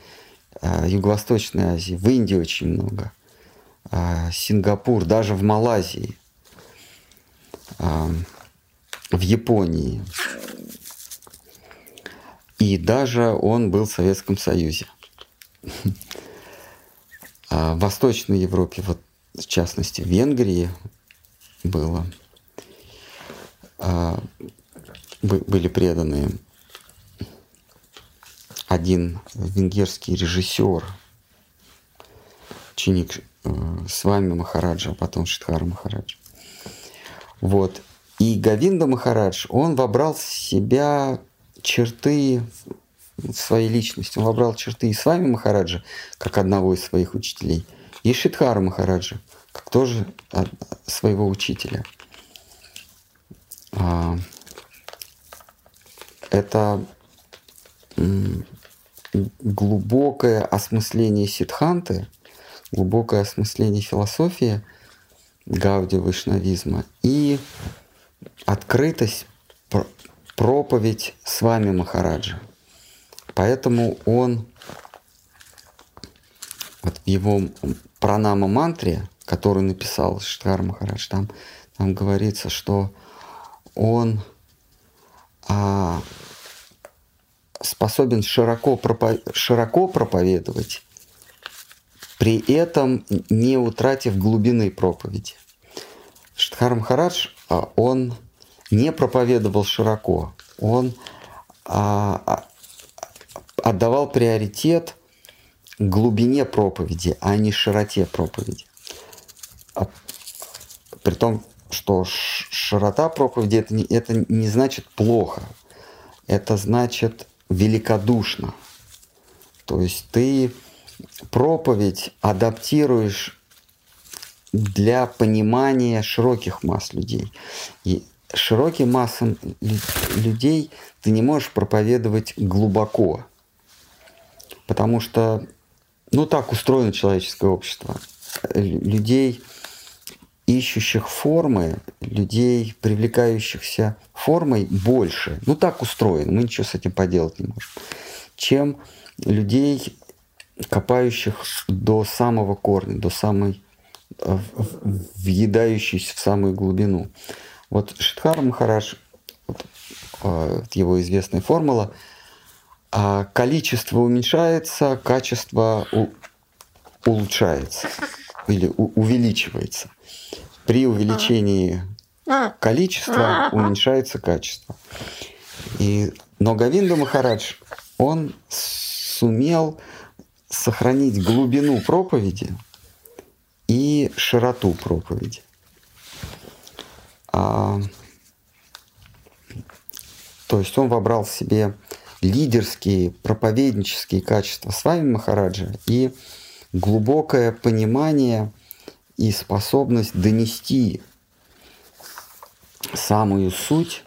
Юго-Восточной Азии, в Индии очень много, а, Сингапур, даже в Малайзии, а, в Японии. И даже он был в Советском Союзе. В Восточной Европе, вот в частности в Венгрии было, были преданные один венгерский режиссер, ученик э, с вами Махараджа, а потом Шидхара Махараджа. Вот. И Гавинда Махарадж, он вобрал в себя черты своей личности. Он вобрал черты и с вами Махараджа, как одного из своих учителей, и Шидхара Махараджа, как тоже своего учителя. А, это глубокое осмысление ситханты, глубокое осмысление философии Гауди вайшнавизма и открытость, проповедь с вами Махараджа. Поэтому он вот в его пранама мантре, который написал Штхар Махарадж, там, там говорится, что он а, способен широко, пропов... широко проповедовать, при этом не утратив глубины проповеди. Штхар Махарадж, а, он не проповедовал широко, он а, а, отдавал приоритет глубине проповеди, а не широте проповеди. При том, что широта проповеди это не, это не значит плохо. Это значит великодушно. То есть ты проповедь адаптируешь для понимания широких масс людей. И широким массам людей ты не можешь проповедовать глубоко, потому что, ну так устроено человеческое общество. Людей, ищущих формы, людей, привлекающихся формой, больше. Ну так устроено, мы ничего с этим поделать не можем. Чем людей, копающих до самого корня, до самой э, въедающейся в самую глубину. Вот Шидхар Махарадж, вот, э, его известная формула, а количество уменьшается, качество улучшается или увеличивается. При увеличении количества уменьшается качество. И, но Гавинда Махарадж, он сумел сохранить глубину проповеди и широту проповеди. А, то есть он вобрал в себе лидерские, проповеднические качества с вами Махараджа и глубокое понимание и способность донести самую суть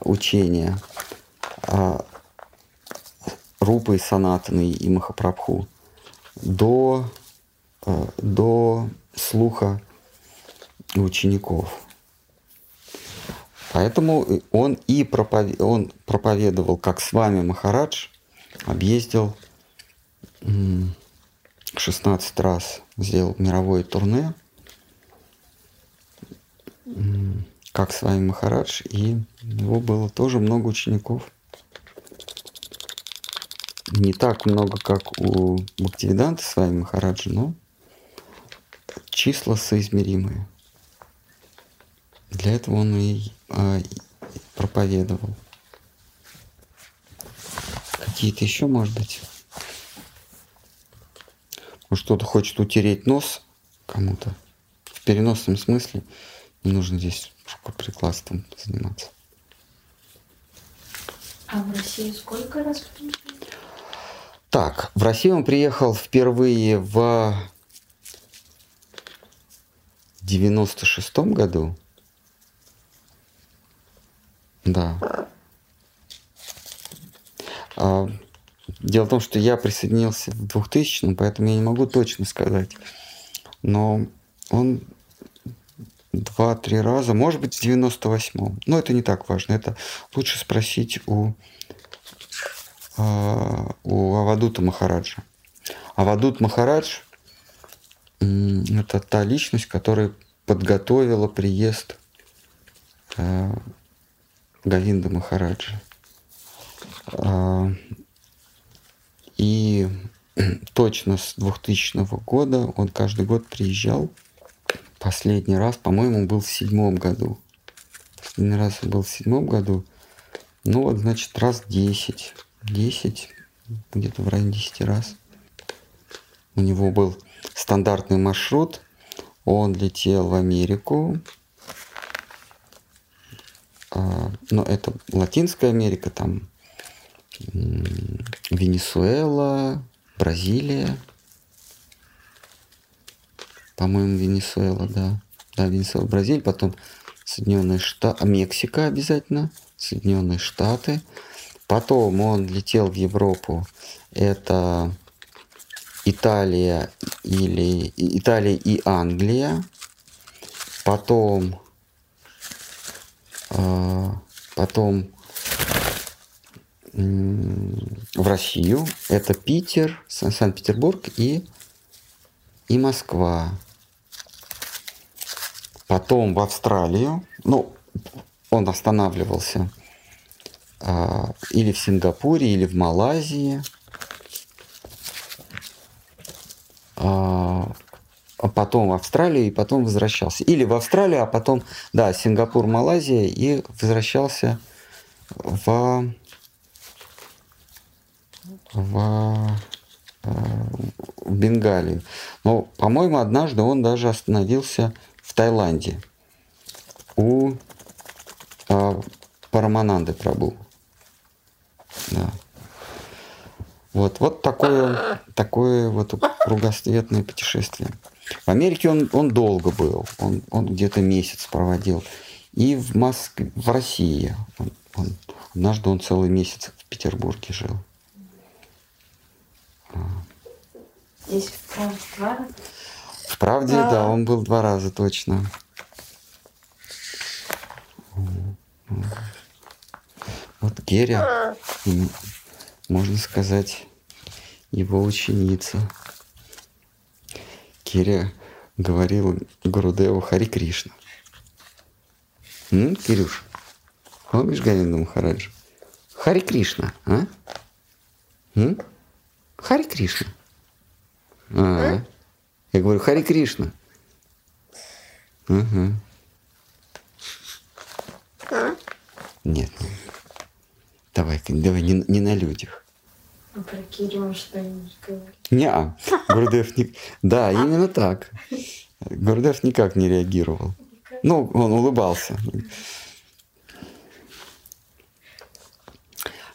учения а, Рупы и Санатаны и Махапрабху до, а, до слуха учеников. Поэтому он и проповед... он проповедовал, как с вами Махарадж, объездил 16 раз, сделал мировое турне, как с вами Махарадж, и у него было тоже много учеников. Не так много, как у Бхактивиданта с вами Махараджа, но числа соизмеримые. Для этого он и а, проповедовал. Какие-то еще, может быть? Может, кто-то хочет утереть нос кому-то? В переносном смысле не нужно здесь рукоприкладством заниматься. А в Россию сколько раз? Так, в Россию он приехал впервые в 96 году. Да. А, дело в том, что я присоединился в 2000 поэтому я не могу точно сказать. Но он два-три раза, может быть, в 98-м. Но это не так важно. Это лучше спросить у, а, у Авадута Махараджа. Авадут Махарадж – это та личность, которая подготовила приезд а, Гавинда Махараджа. А, и точно с 2000 года он каждый год приезжал. Последний раз, по-моему, был в седьмом году. Последний раз был в седьмом году. Ну вот, значит, раз 10. 10, где-то в районе 10 раз. У него был стандартный маршрут. Он летел в Америку, а, но это Латинская Америка, там Венесуэла, Бразилия. По-моему, Венесуэла, да. Да, Венесуэла, Бразилия, потом Соединенные Штаты, а Мексика обязательно, Соединенные Штаты. Потом он летел в Европу. Это Италия или Италия и Англия. Потом а, потом в Россию. Это Питер, Санкт-Петербург и, и Москва. Потом в Австралию. Ну, он останавливался а, или в Сингапуре, или в Малайзии. А потом в Австралию и потом возвращался. Или в Австралию, а потом, да, Сингапур, Малайзия и возвращался в, в, э, в Бенгалию. Но, по-моему, однажды он даже остановился Таиланде у а, Парамананды Прабу. Да. Вот, вот такое, такое вот кругосветное путешествие. В Америке он, он долго был, он, он где-то месяц проводил. И в Москве, в России. Он, он, однажды он целый месяц в Петербурге жил. Здесь в? В правде, да. да, он был два раза точно. Вот Геря, можно сказать, его ученица. Киря говорила Гурудеву Хари Кришна. М, Кирюш, помнишь Говинду Махараджа? Хари Кришна, а? М? Хари Кришна. А, я говорю, Хари Кришна. Ага. Нет, ну, давай, давай, не, не на людях. Ну, про он что-нибудь говорит. Не, Гурдев не... Да, именно так. Гурдев никак не реагировал. Ну, он улыбался.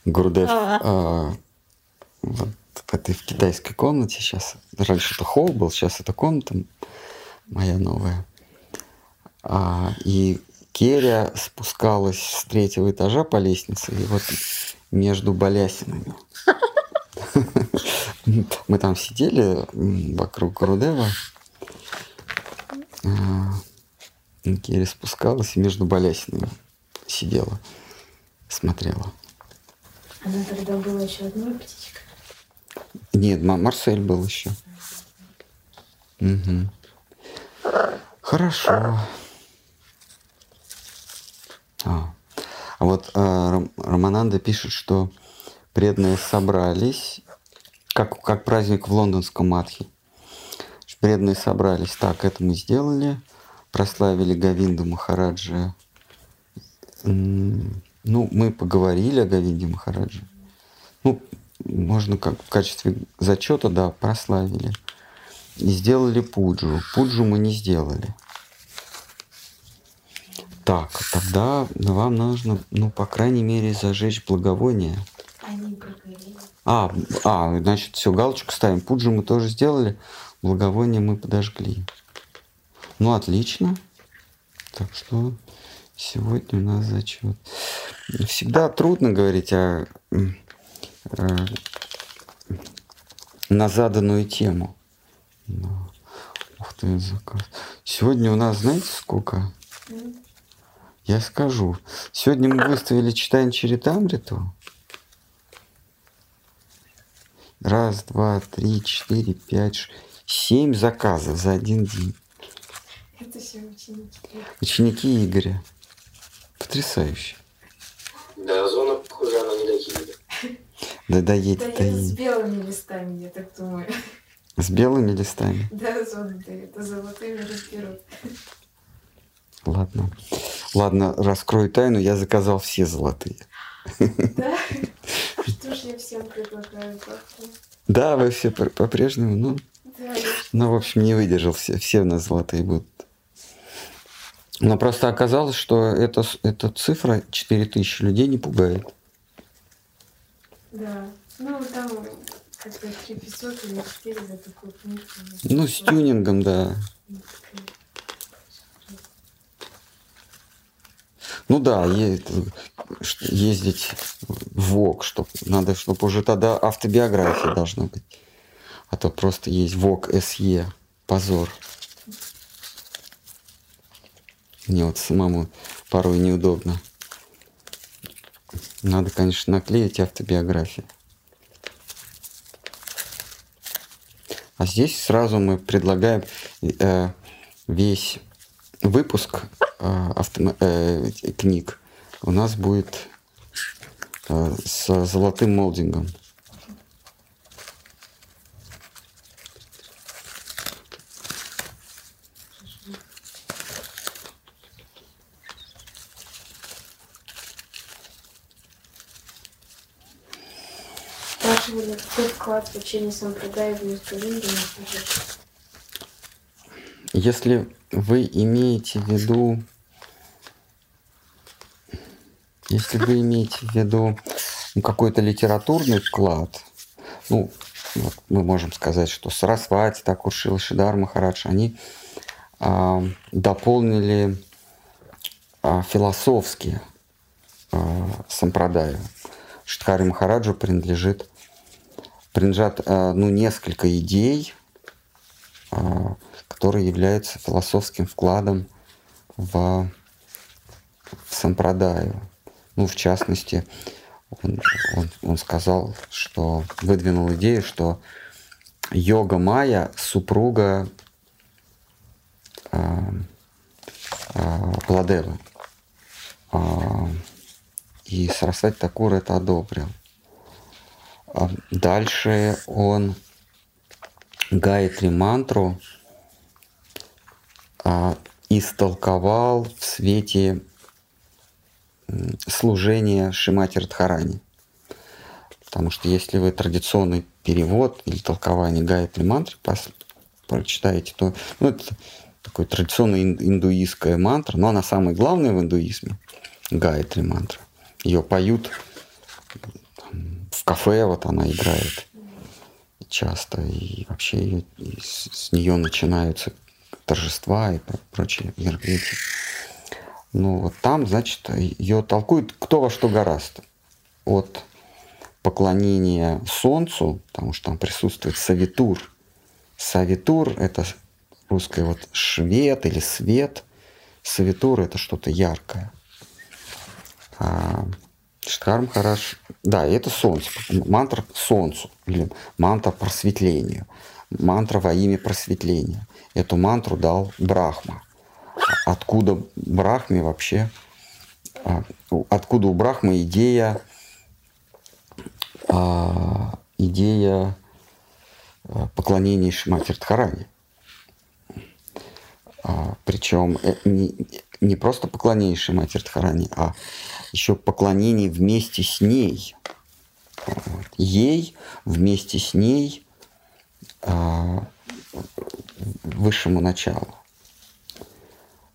Гурдев а, вот этой в китайской комнате сейчас. Раньше это холл был, сейчас это комната моя новая. А, и Керя спускалась с третьего этажа по лестнице, и вот между балясинами. Мы там сидели вокруг Рудева. А, Керри спускалась и между балясинами сидела, смотрела. Она тогда была еще одной птичка. Нет, Ма- Марсель был еще. Мгм. Хорошо. А, вот Рам- Романанда пишет, что преданные собрались, как, как праздник в лондонском Матхе. Преданные собрались. Так, это мы сделали. Прославили Гавинду Махараджа. Ну, мы поговорили о Гавинде Махараджа. Ну, можно как в качестве зачета, да, прославили. И сделали пуджу. Пуджу мы не сделали. Так, тогда вам нужно, ну, по крайней мере, зажечь благовоние. А, а, значит, все, галочку ставим. Пуджу мы тоже сделали, благовоние мы подожгли. Ну, отлично. Так что сегодня у нас зачет. Всегда трудно говорить о, на заданную тему. Да. Ух ты, заказ. Сегодня у нас, знаете, сколько? Я скажу. Сегодня мы выставили читание Чаритамриту. Раз, два, три, четыре, пять, ш- семь заказов за один день. Это все ученики. Ученики Игоря. Потрясающе. Да, зона, похоже, она не доедет. Да доедет, Да я с доедет. белыми листами, я так думаю. С белыми листами. Да, дают, а золотыми разберут. Ладно. Ладно, раскрою тайну, я заказал все золотые. Да? Что ж я всем предлагаю? Да, вы все по- по-прежнему, ну, Да, ну, в общем, не выдержал, все, все у нас золотые будут. Но просто оказалось, что эта, эта цифра 4000 людей не пугает. Да. Ну, там как-то 3500 или 4 за такую книжку. Ну, с тюнингом, да. Ну да, ездить в ВОК, чтоб, надо, чтобы уже тогда автобиография должна быть. А то просто есть ВОК СЕ. Позор. Мне вот самому порой неудобно. Надо, конечно, наклеить автобиографию. А здесь сразу мы предлагаем э, весь выпуск э, автомо- э, книг у нас будет э, с золотым молдингом. Какой вклад в учение сампрадай в Нискалинге Если вы имеете в виду, если вы имеете в виду какой-то литературный вклад, ну, вот мы можем сказать, что Сарасвати, Такуршила, Шидар Махарадж, они а, дополнили а, философские а, сампрадаю. Штхари Махараджу принадлежит, принадлежат а, ну, несколько идей, а, которые являются философским вкладом в, в сампрадаю. Ну, в частности, он, он, он сказал, что выдвинул идею, что йога Майя супруга э, э, Владевы. Э, и Сарасвати Такур это одобрил. А дальше он Гайатри мантру а, истолковал в свете служения Шимати Радхарани. Потому что если вы традиционный перевод или толкование Гайатри мантры прочитаете, то ну, это такой традиционная индуистская мантра, но она самая главная в индуизме, Гайатри мантра. Ее поют в кафе, вот она играет часто, и вообще с, с нее начинаются торжества и прочие мероприятия. Ну вот там, значит, ее толкуют кто во что гораздо. От поклонения солнцу, потому что там присутствует савитур. Савитур – это русское вот швед или свет. Савитур – это что-то яркое. А Штхар Махараш, да, это солнце, мантра солнцу или мантра просветлению, мантра во имя просветления. Эту мантру дал Брахма. Откуда Брахме вообще, а, откуда у Брахмы идея, а, идея а, поклонения Шимати Радхарани. Причем э, не, не просто поклонение Шимати Радхарани, а еще поклонение вместе с ней. Ей вместе с ней а, высшему началу.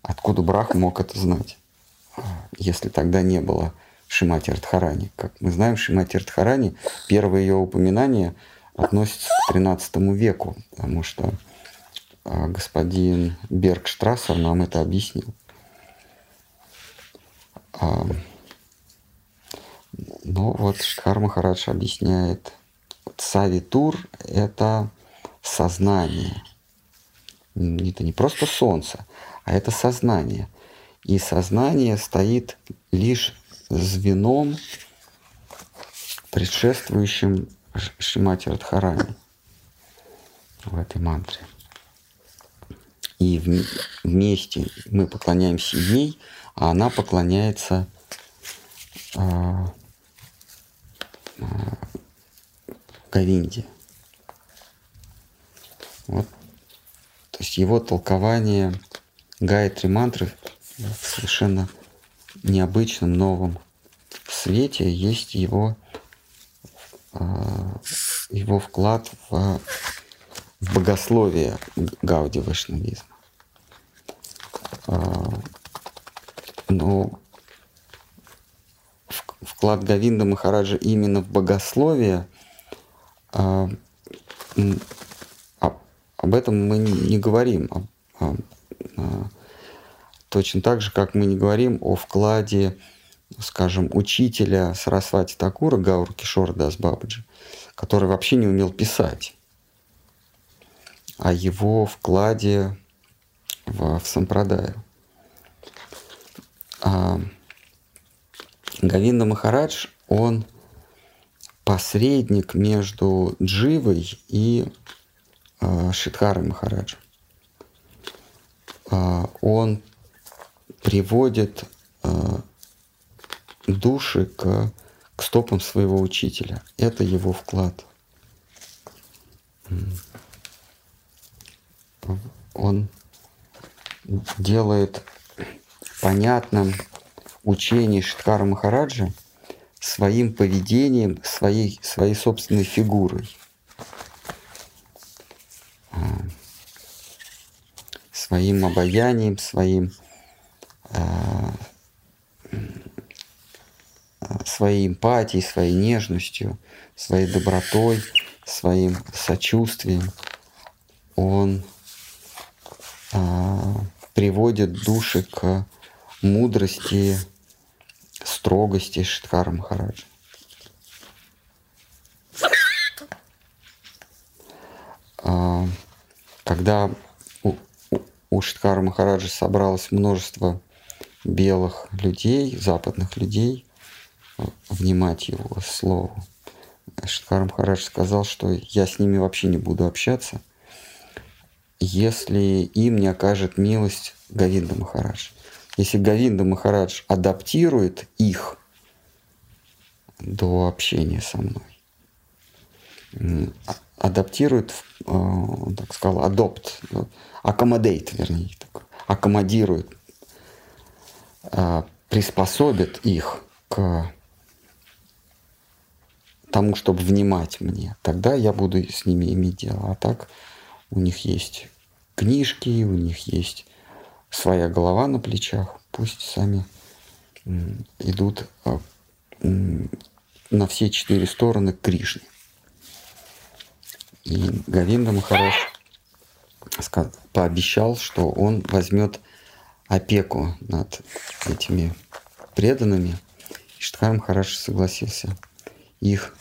Откуда Брах мог это знать, если тогда не было Шимати Радхарани? Как мы знаем, Шимати Радхарани, первое ее упоминание относится к 13 веку, потому что а, господин Бергштрассер нам это объяснил. А, но вот Шкар Махарадж объясняет, Савитур – это сознание. Это не просто солнце, а это сознание. И сознание стоит лишь звеном, предшествующим Шимати Радхарани в этой мантре. И вместе мы поклоняемся ей, а она поклоняется а, Говинде. Вот. То есть его толкование Гайатри мантры в совершенно необычном новом свете есть его, а, его вклад в, в богословие Гауди Вайшнавизма. А, но вклад Гавинда Махараджа именно в богословие, а, а, об этом мы не, говорим. Точно так же, как мы не говорим о вкладе, скажем, учителя Сарасвати Такура Гаур Кишора Дас Бабаджи, который вообще не умел писать, о его вкладе в, в Сампрадаю. А, Гавинда Махарадж, он посредник между Дживой и э, Шидхарой Махараджем. Э, он приводит э, души к, к стопам своего учителя. Это его вклад. Он делает понятным учение Шидхара Махараджа своим поведением, своей, своей собственной фигурой. А, своим обаянием, своим, а, своей эмпатией, своей нежностью, своей добротой, своим сочувствием. Он приводит души к мудрости, строгости Шидхара Махараджа. А, когда у, у Шидхара Махараджа собралось множество белых людей, западных людей, внимать его слову. Шидхар Махарадж сказал, что я с ними вообще не буду общаться, если им не окажет милость Гавинда Махарадж. Если Гавинда Махарадж адаптирует их до общения со мной, а- адаптирует, э, он так сказал, адопт, аккомодейт, вернее, аккомодирует, э, приспособит их к тому, чтобы внимать мне, тогда я буду с ними иметь дело. А так у них есть книжки, у них есть своя голова на плечах, пусть сами идут а, на все четыре стороны к Кришне. И Гавинда Махараш пообещал, что он возьмет опеку над этими преданными. И Штхар Махарадж согласился их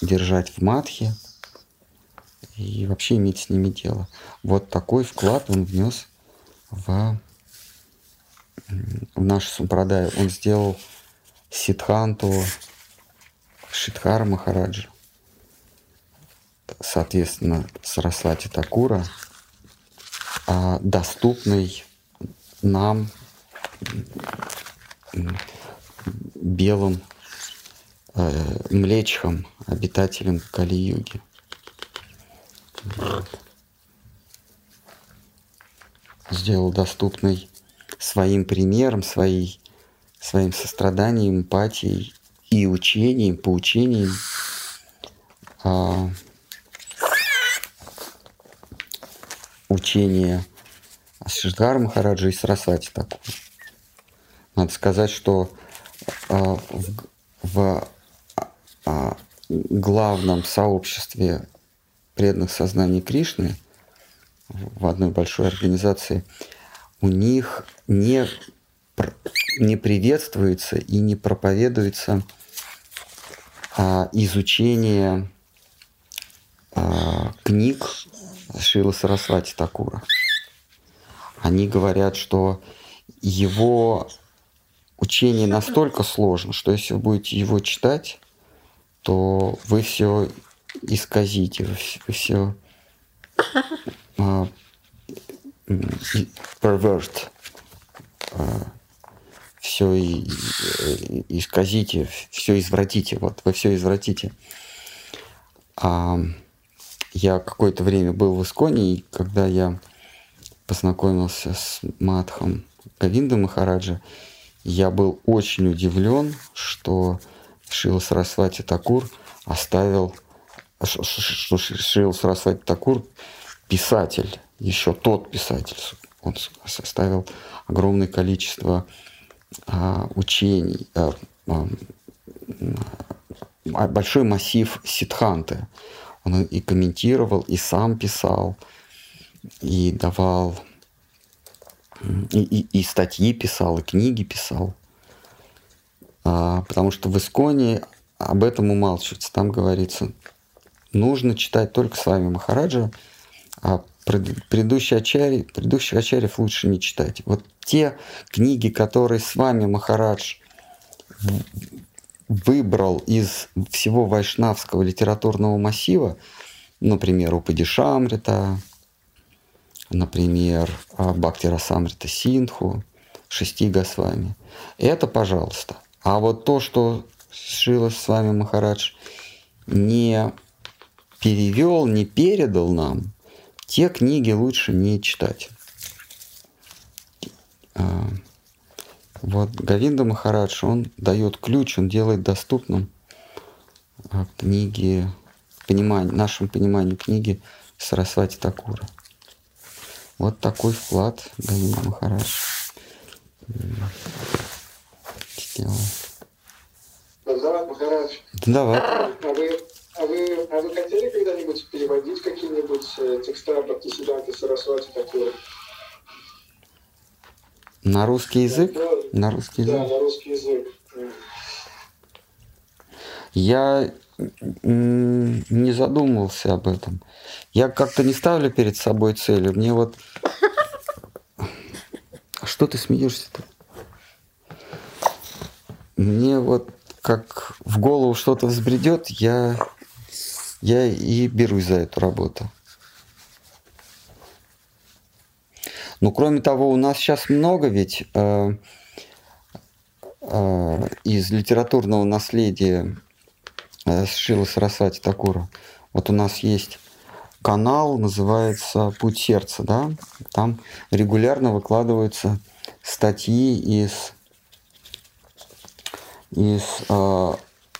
держать в матхе и вообще иметь с ними дело. Вот такой вклад он внес в, в наш Сумпрадай. Он сделал Сидханту Шидхара Махараджа, соответственно, Сарасвати Такура, а, доступный нам белым э, млечхам, обитателям Кали-юги. Сделал доступной своим примером, своей, своим состраданием, эмпатией и учением, поучением а, учение Шидгара Махараджа и Сарасвати такого. Надо сказать, что а, в, в а, главном сообществе преданных сознания Кришны в одной большой организации у них не, не приветствуется и не проповедуется а, изучение а, книг Шила Сарасвати Такура. Они говорят, что его учение настолько сложно, что если вы будете его читать, то вы все исказите, вы все pervert, все исказите, все извратите, вот вы все извратите. А я какое-то время был в Исконе, и когда я познакомился с Мадхом Гавинда Махараджа, я был очень удивлен, что Шила Сарасвати Такур оставил, что Ш- Шила Сарасвати Такур писатель, еще тот писатель, он составил огромное количество а, учений, а, а, м, большой массив ситханты. Он и комментировал, и сам писал, и давал, и, и- и статьи писал, и книги писал. А, потому что в Исконе об этом умалчивается. Там говорится, нужно читать только с вами Махараджа, а пред- предыдущие ачари, предыдущих ачарьев лучше не читать. Вот те книги, которые с вами Махарадж выбрал из всего вайшнавского литературного массива, например, Упадишамрита, например, а, Бхакти Расамрита Синху, Шести Госвами. Это, пожалуйста. А вот то, что Шила с вами Махарадж не перевел, не передал нам, те книги лучше не читать. А, Вот Гавинда Махарадж, он дает ключ, он делает доступным а, книги, понимание, нашему пониманию книги Сарасвати Такура. Вот такой вклад Гавинда Махарадж сделал. Махарадж, Давай. А вы, а вы, хотели когда-нибудь переводить какие-нибудь э, текста Бхактисиданты Сарасвати Такура? На русский язык? Ну, На русский Да, язык. на русский язык. Я не задумывался об этом. Я как-то не ставлю перед собой цели. Мне вот... Что ты смеешься-то? Мне вот как в голову что-то взбредет, я, я и берусь за эту работу. Ну, кроме того, у нас сейчас много ведь э, э, из литературного наследия э, Шила Сарасвати Такура. Вот у нас есть канал, называется «Путь сердца», да? Там регулярно выкладываются статьи из, из э,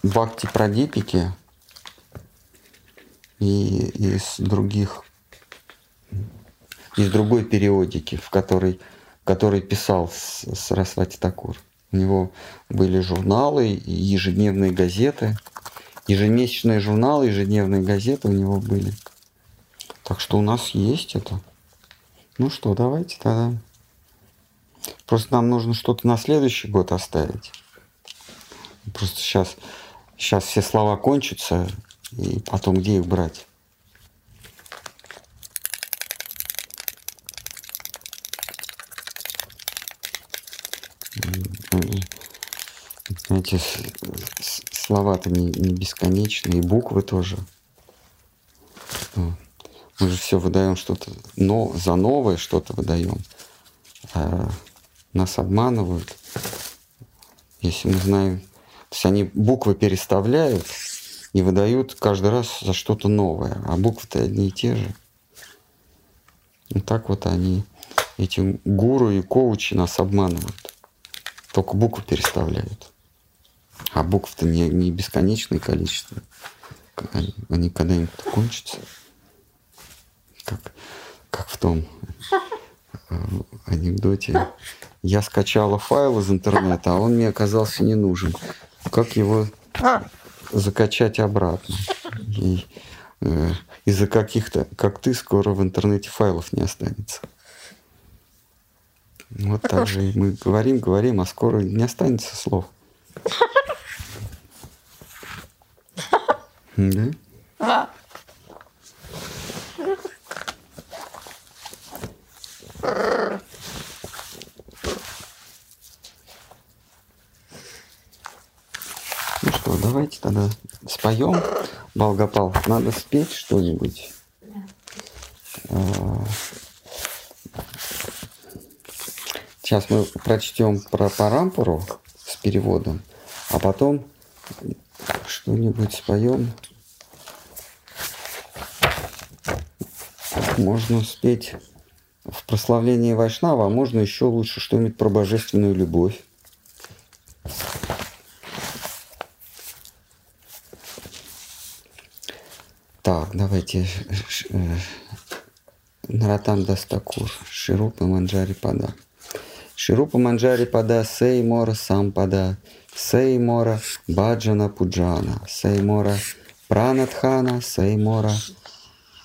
Бхакти Прадипики и из других из другой периодики, в которой, который писал Сарасвати Такур. У него были журналы, ежедневные газеты, ежемесячные журналы, ежедневные газеты у него были. Так что у нас есть это. Ну что, давайте тогда. Просто нам нужно что-то на следующий год оставить. Просто сейчас, сейчас все слова кончатся, и потом где их брать? Знаете, слова-то не, не бесконечные, и буквы тоже. Мы же все выдаем что-то, но за новое что-то выдаем. А нас обманывают. Если мы знаем, то есть они буквы переставляют и выдают каждый раз за что-то новое, а буквы-то одни и те же. И так вот они, эти гуру и коучи нас обманывают. Только буквы переставляют. А букв-то не, не бесконечное количество. Они, они когда-нибудь кончатся. Как, как в том э, анекдоте. Я скачала файл из интернета, а он мне оказался не нужен. Как его закачать обратно? И, э, из-за каких-то, как ты, скоро в интернете файлов не останется. Вот так же мы говорим, говорим, а скоро не останется слов. Да? Ну что, давайте тогда споем. Балгопал, надо спеть что-нибудь. А, сейчас мы прочтем про Парампуру с переводом, а потом что-нибудь споем. Можно спеть в прославлении Вайшнава, а можно еще лучше что-нибудь про божественную любовь. Так, давайте э, Наратан Дастакур, Ширупа Манджари Пада. Ширупа Манджари Пада, Сеймора Сампада, Сеймора Баджана Пуджана, Сеймора Пранатхана, Сеймора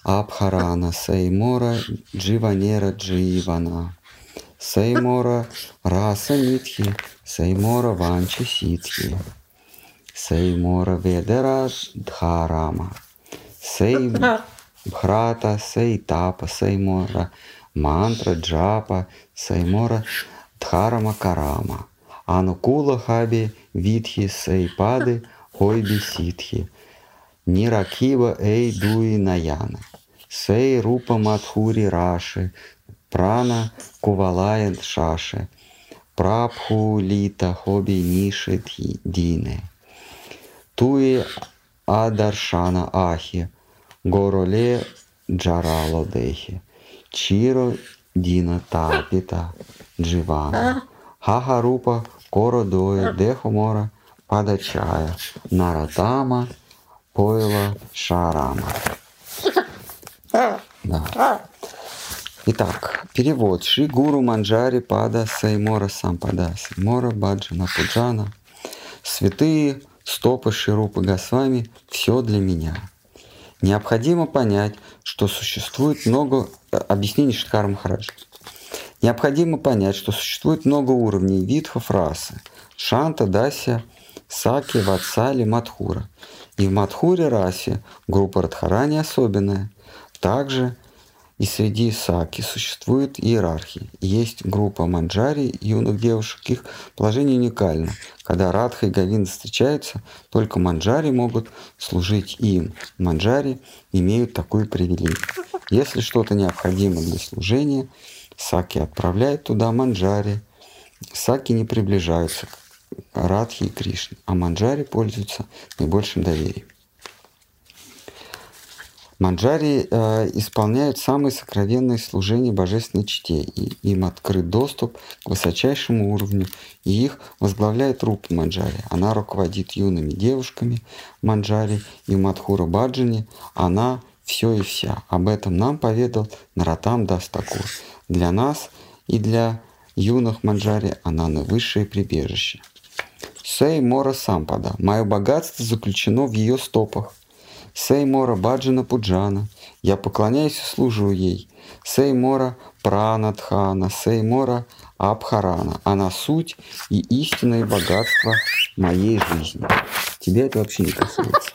Абхарана, Сеймора Дживанера Дживана, Сеймора Раса Нитхи, Сеймора Ванчи Ситхи, Сеймора Ведера Дхарама, Сей Бхрата, Сей Тапа, Сеймора Мантра Джапа, Сеймора Дхарама Карама, Анукула Хаби Витхи Сейпады Хойби Ситхи, Ниракива Эй Дуи Наяна. Сей Рупа Мадхури Раши, Прана Кувалая Шаши, Прабху Лита Хоби Ниши Дине, Туи Адаршана Ахи, Гороле Джарало Дехи, Чиро Дина Тапита Дживана, Хахарупа Кородоя Дехомора Падачая, Наратама Пойла Шарама. Да. Итак, перевод. Шри Гуру Манджари Пада Саймора Сампада Саймора Баджана Пуджана. Святые стопы Ширупы Госвами – все для меня. Необходимо понять, что существует много... Объяснение Шидхара Махараджа. Необходимо понять, что существует много уровней видхов расы. Шанта, Дася, Саки, Ватсали, Мадхура. И в Мадхуре расе группа Радхарани особенная – также и среди саки существует иерархия. Есть группа манджари, юных девушек, их положение уникально. Когда Радха и Гавинда встречаются, только манджари могут служить им. Манджари имеют такую привилегию. Если что-то необходимо для служения, саки отправляют туда манджари. Саки не приближаются к Радхи и Кришне, а манджари пользуются наибольшим доверием. Манджари э, исполняют самые сокровенные служения божественной чте, и им открыт доступ к высочайшему уровню, и их возглавляет Рупа Манджари. Она руководит юными девушками Манджари и Мадхура Баджани, она все и вся. Об этом нам поведал Наратам Дастакур. Для нас и для юных Манджари она наивысшее прибежище. Сей Мора Сампада. Мое богатство заключено в ее стопах. Сеймора Баджана Пуджана, я поклоняюсь и служу ей. Сеймора Пранадхана, Сеймора Абхарана. Она суть и истинное богатство моей жизни. Тебя это вообще не касается.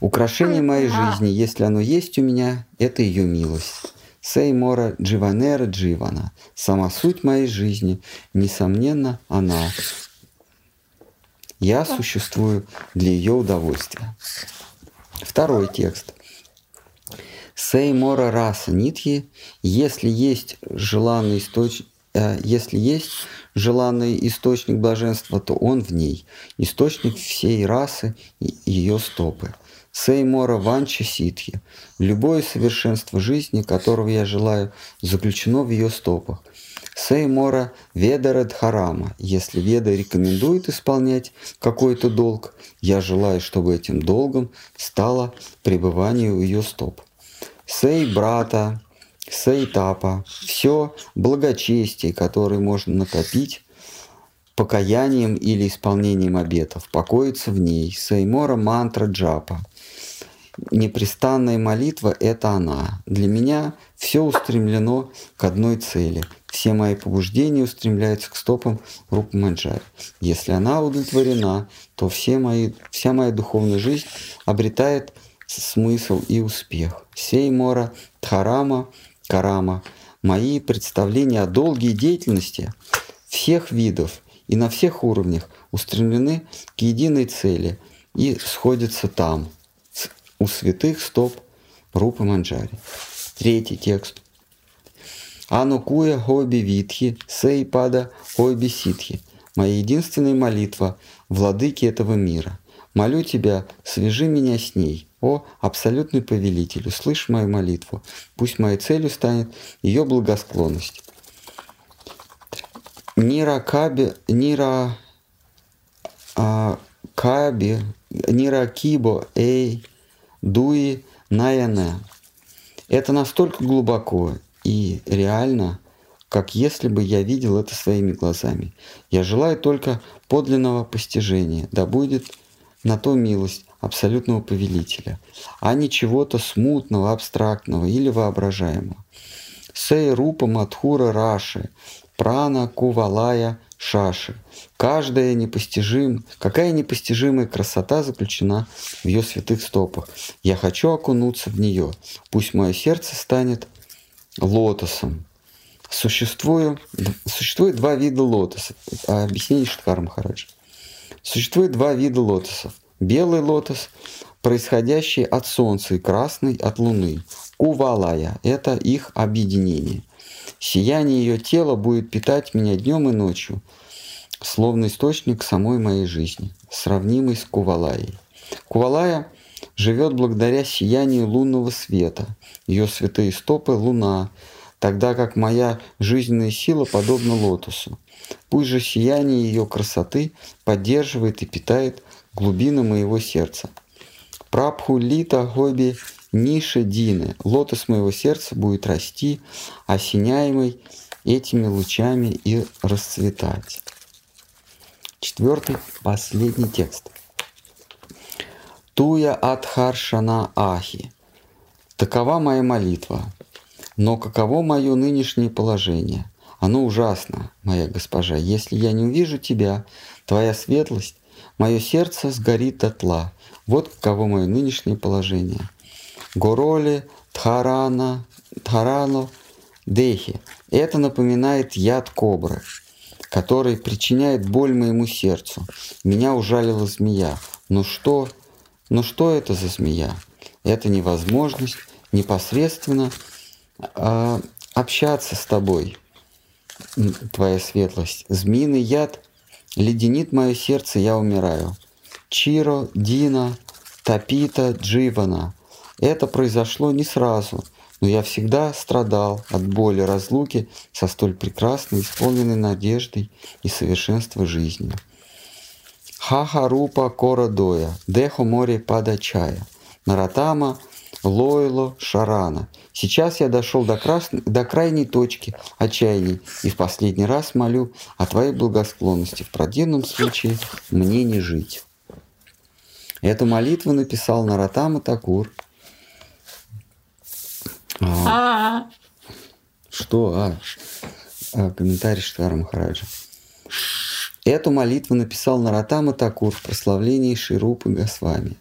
Украшение моей жизни, если оно есть у меня, это ее милость. Сеймора Дживанера Дживана. Сама суть моей жизни, несомненно, она. Я существую для ее удовольствия. Второй текст. Сеймора раса нитхи, если есть желанный источник, э, если есть желанный источник блаженства, то он в ней, источник всей расы и ее стопы. Сеймора ванча ситхи, любое совершенство жизни, которого я желаю, заключено в ее стопах – Сеймора Ведара Дхарама. Если Веда рекомендует исполнять какой-то долг, я желаю, чтобы этим долгом стало пребывание у ее стоп. Сей брата, сей тапа, все благочестие, которое можно накопить покаянием или исполнением обетов, покоится в ней. Сеймора мантра джапа. Непрестанная молитва – это она. Для меня все устремлено к одной цели – все мои побуждения устремляются к стопам Рупы Манджари. Если она удовлетворена, то все мои, вся моя духовная жизнь обретает смысл и успех. Сей мора Дхарама Карама. Мои представления о долгой деятельности всех видов и на всех уровнях устремлены к единой цели и сходятся там, у святых стоп Рупы Манджари. Третий текст. Анукуя Хоби Витхи, Сейпада Хоби Ситхи. Моя единственная молитва, владыки этого мира. Молю тебя, свяжи меня с ней, о абсолютный повелитель, услышь мою молитву. Пусть моей целью станет ее благосклонность. Нира Каби, Нира а, Каби, Нира Кибо, Эй, Дуи, Наяне. Это настолько глубоко и реально, как если бы я видел это своими глазами. Я желаю только подлинного постижения, да будет на то милость абсолютного повелителя, а не чего-то смутного, абстрактного или воображаемого. Сей Рупа Мадхура Раши, Прана Кувалая Шаши. Каждая непостижим, какая непостижимая красота заключена в ее святых стопах. Я хочу окунуться в нее. Пусть мое сердце станет лотосом. Существует, существует два вида лотосов. Объяснение Штхара Махараджа. Существует два вида лотосов. Белый лотос, происходящий от Солнца, и красный от Луны. Кувалая – это их объединение. Сияние ее тела будет питать меня днем и ночью, словно источник самой моей жизни, сравнимый с Кувалаей. Кувалая живет благодаря сиянию лунного света. Ее святые стопы – луна, тогда как моя жизненная сила подобна лотосу. Пусть же сияние ее красоты поддерживает и питает глубины моего сердца. Прабху лита гоби ниши дины. Лотос моего сердца будет расти, осеняемый этими лучами и расцветать. Четвертый, последний текст. Туя Адхаршана Ахи. Такова моя молитва. Но каково мое нынешнее положение? Оно ужасно, моя госпожа. Если я не увижу тебя, твоя светлость, мое сердце сгорит дотла. Вот каково мое нынешнее положение. Гороли Тхарана, Тхарано Дехи. Это напоминает яд кобры, который причиняет боль моему сердцу. Меня ужалила змея. Ну что, ну что это за змея? Это невозможность непосредственно э, общаться с тобой, твоя светлость. Змеиный яд леденит мое сердце, я умираю. Чиро, Дина, Тапита, Дживана. Это произошло не сразу, но я всегда страдал от боли разлуки со столь прекрасной, исполненной надеждой и совершенства жизнью. Хаха Рупа Кора Доя, Дехо море Падачая, Наратама Лойло Шарана. Сейчас я дошел до, крас... до крайней точки отчаяния и в последний раз молю о Твоей благосклонности. В противном случае мне не жить. Эту молитву написал Наратама Такур. А, что? А, а комментарий Штара Махараджа. Эту молитву написал Наратама Такур в прославлении Ширупы Госвами.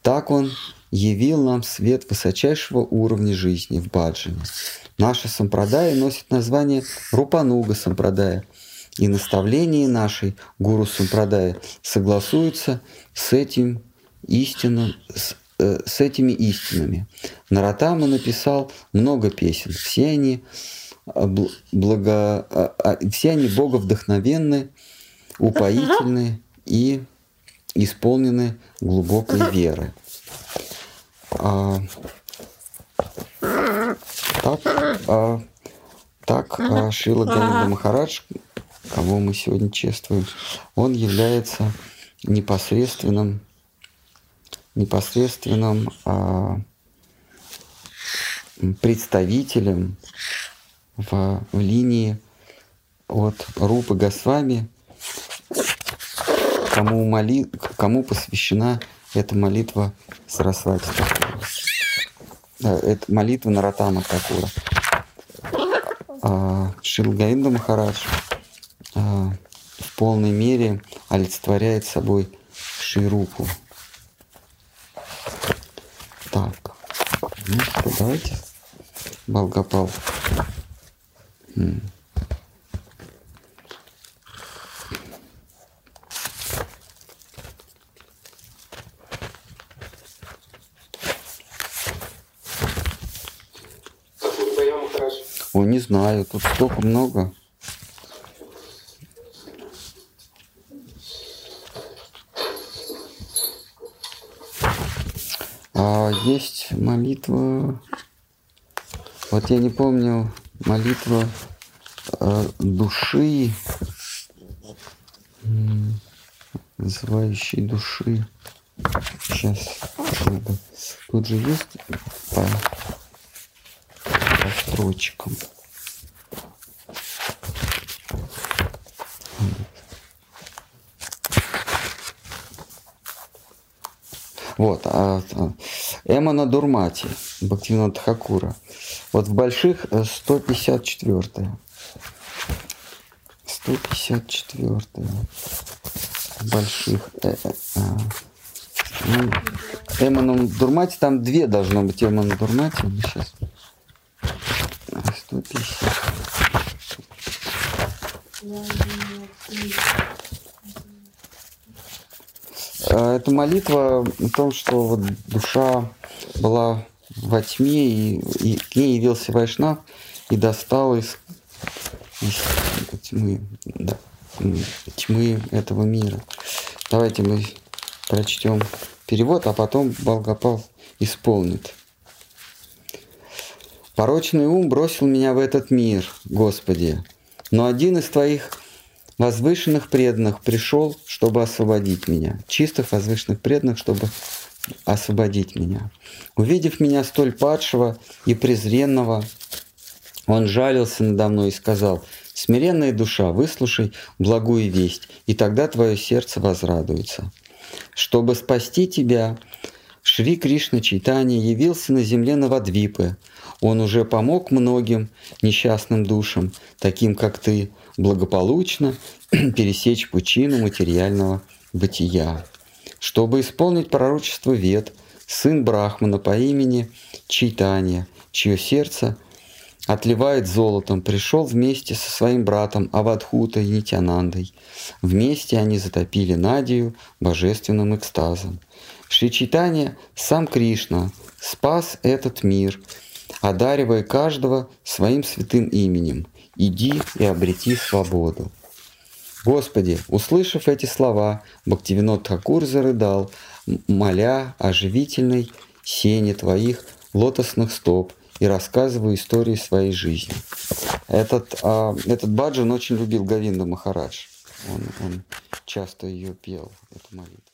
Так он явил нам свет высочайшего уровня жизни в Баджане. Наша сампрадая носит название Рупануга сампрадая, и наставления нашей гуру сампрадая согласуются с этим истинным, с, э, с этими истинами. Наратама написал много песен. Все они, э, благо, э, все они боговдохновенны, упоительны и исполнены глубокой веры. А, так, а, так а, Шила Ганинда Махарадж, кого мы сегодня чествуем, он является непосредственным, непосредственным а, представителем в, в линии от Рупы Госвами, кому, моли, кому посвящена эта молитва Сарасвати Такура. Это молитва Наратама Такура. А, Шилгаинда Махарадж а, в полной мере олицетворяет собой Ширупу. Так, ну что, давайте Балгапал. М. Ой, не знаю, тут столько много. А есть молитва. Вот я не помню молитва э, души, называющей души. Сейчас. Тут же есть строчкам. Вот, а, а, Эмана Дурмати, Бхактивина Тхакура. Вот в больших э, 154 154 в больших э, э, а. Ну, Эманом Дурмати, там две должно быть Эмана Дурмати. Сейчас. Молитва о том, что вот душа была во тьме, и, и к ней явился Вайшнав и достал из, из тьмы, да, тьмы этого мира. Давайте мы прочтем перевод, а потом Балгапал исполнит. Порочный ум бросил меня в этот мир, Господи, но один из Твоих возвышенных преданных пришел, чтобы освободить меня. Чистых возвышенных преданных, чтобы освободить меня. Увидев меня столь падшего и презренного, он жалился надо мной и сказал, «Смиренная душа, выслушай благую весть, и тогда твое сердце возрадуется. Чтобы спасти тебя, Шри Кришна Чайтанья явился на земле Навадвипы. Он уже помог многим несчастным душам, таким как ты, благополучно пересечь пучину материального бытия. Чтобы исполнить пророчество Вет, сын Брахмана по имени Чайтанья, чье сердце отливает золотом, пришел вместе со своим братом Авадхутой Нитянандой. Вместе они затопили Надию божественным экстазом. Шри Чайтанья, сам Кришна, спас этот мир, одаривая каждого своим святым именем. Иди и обрети свободу. Господи, услышав эти слова, Бхактивинод Тхакур зарыдал, моля о живительной сене Твоих лотосных стоп и рассказывая истории своей жизни. Этот, а, этот Баджан очень любил Гавинда Махарадж. Он, он часто ее пел, эту молитву.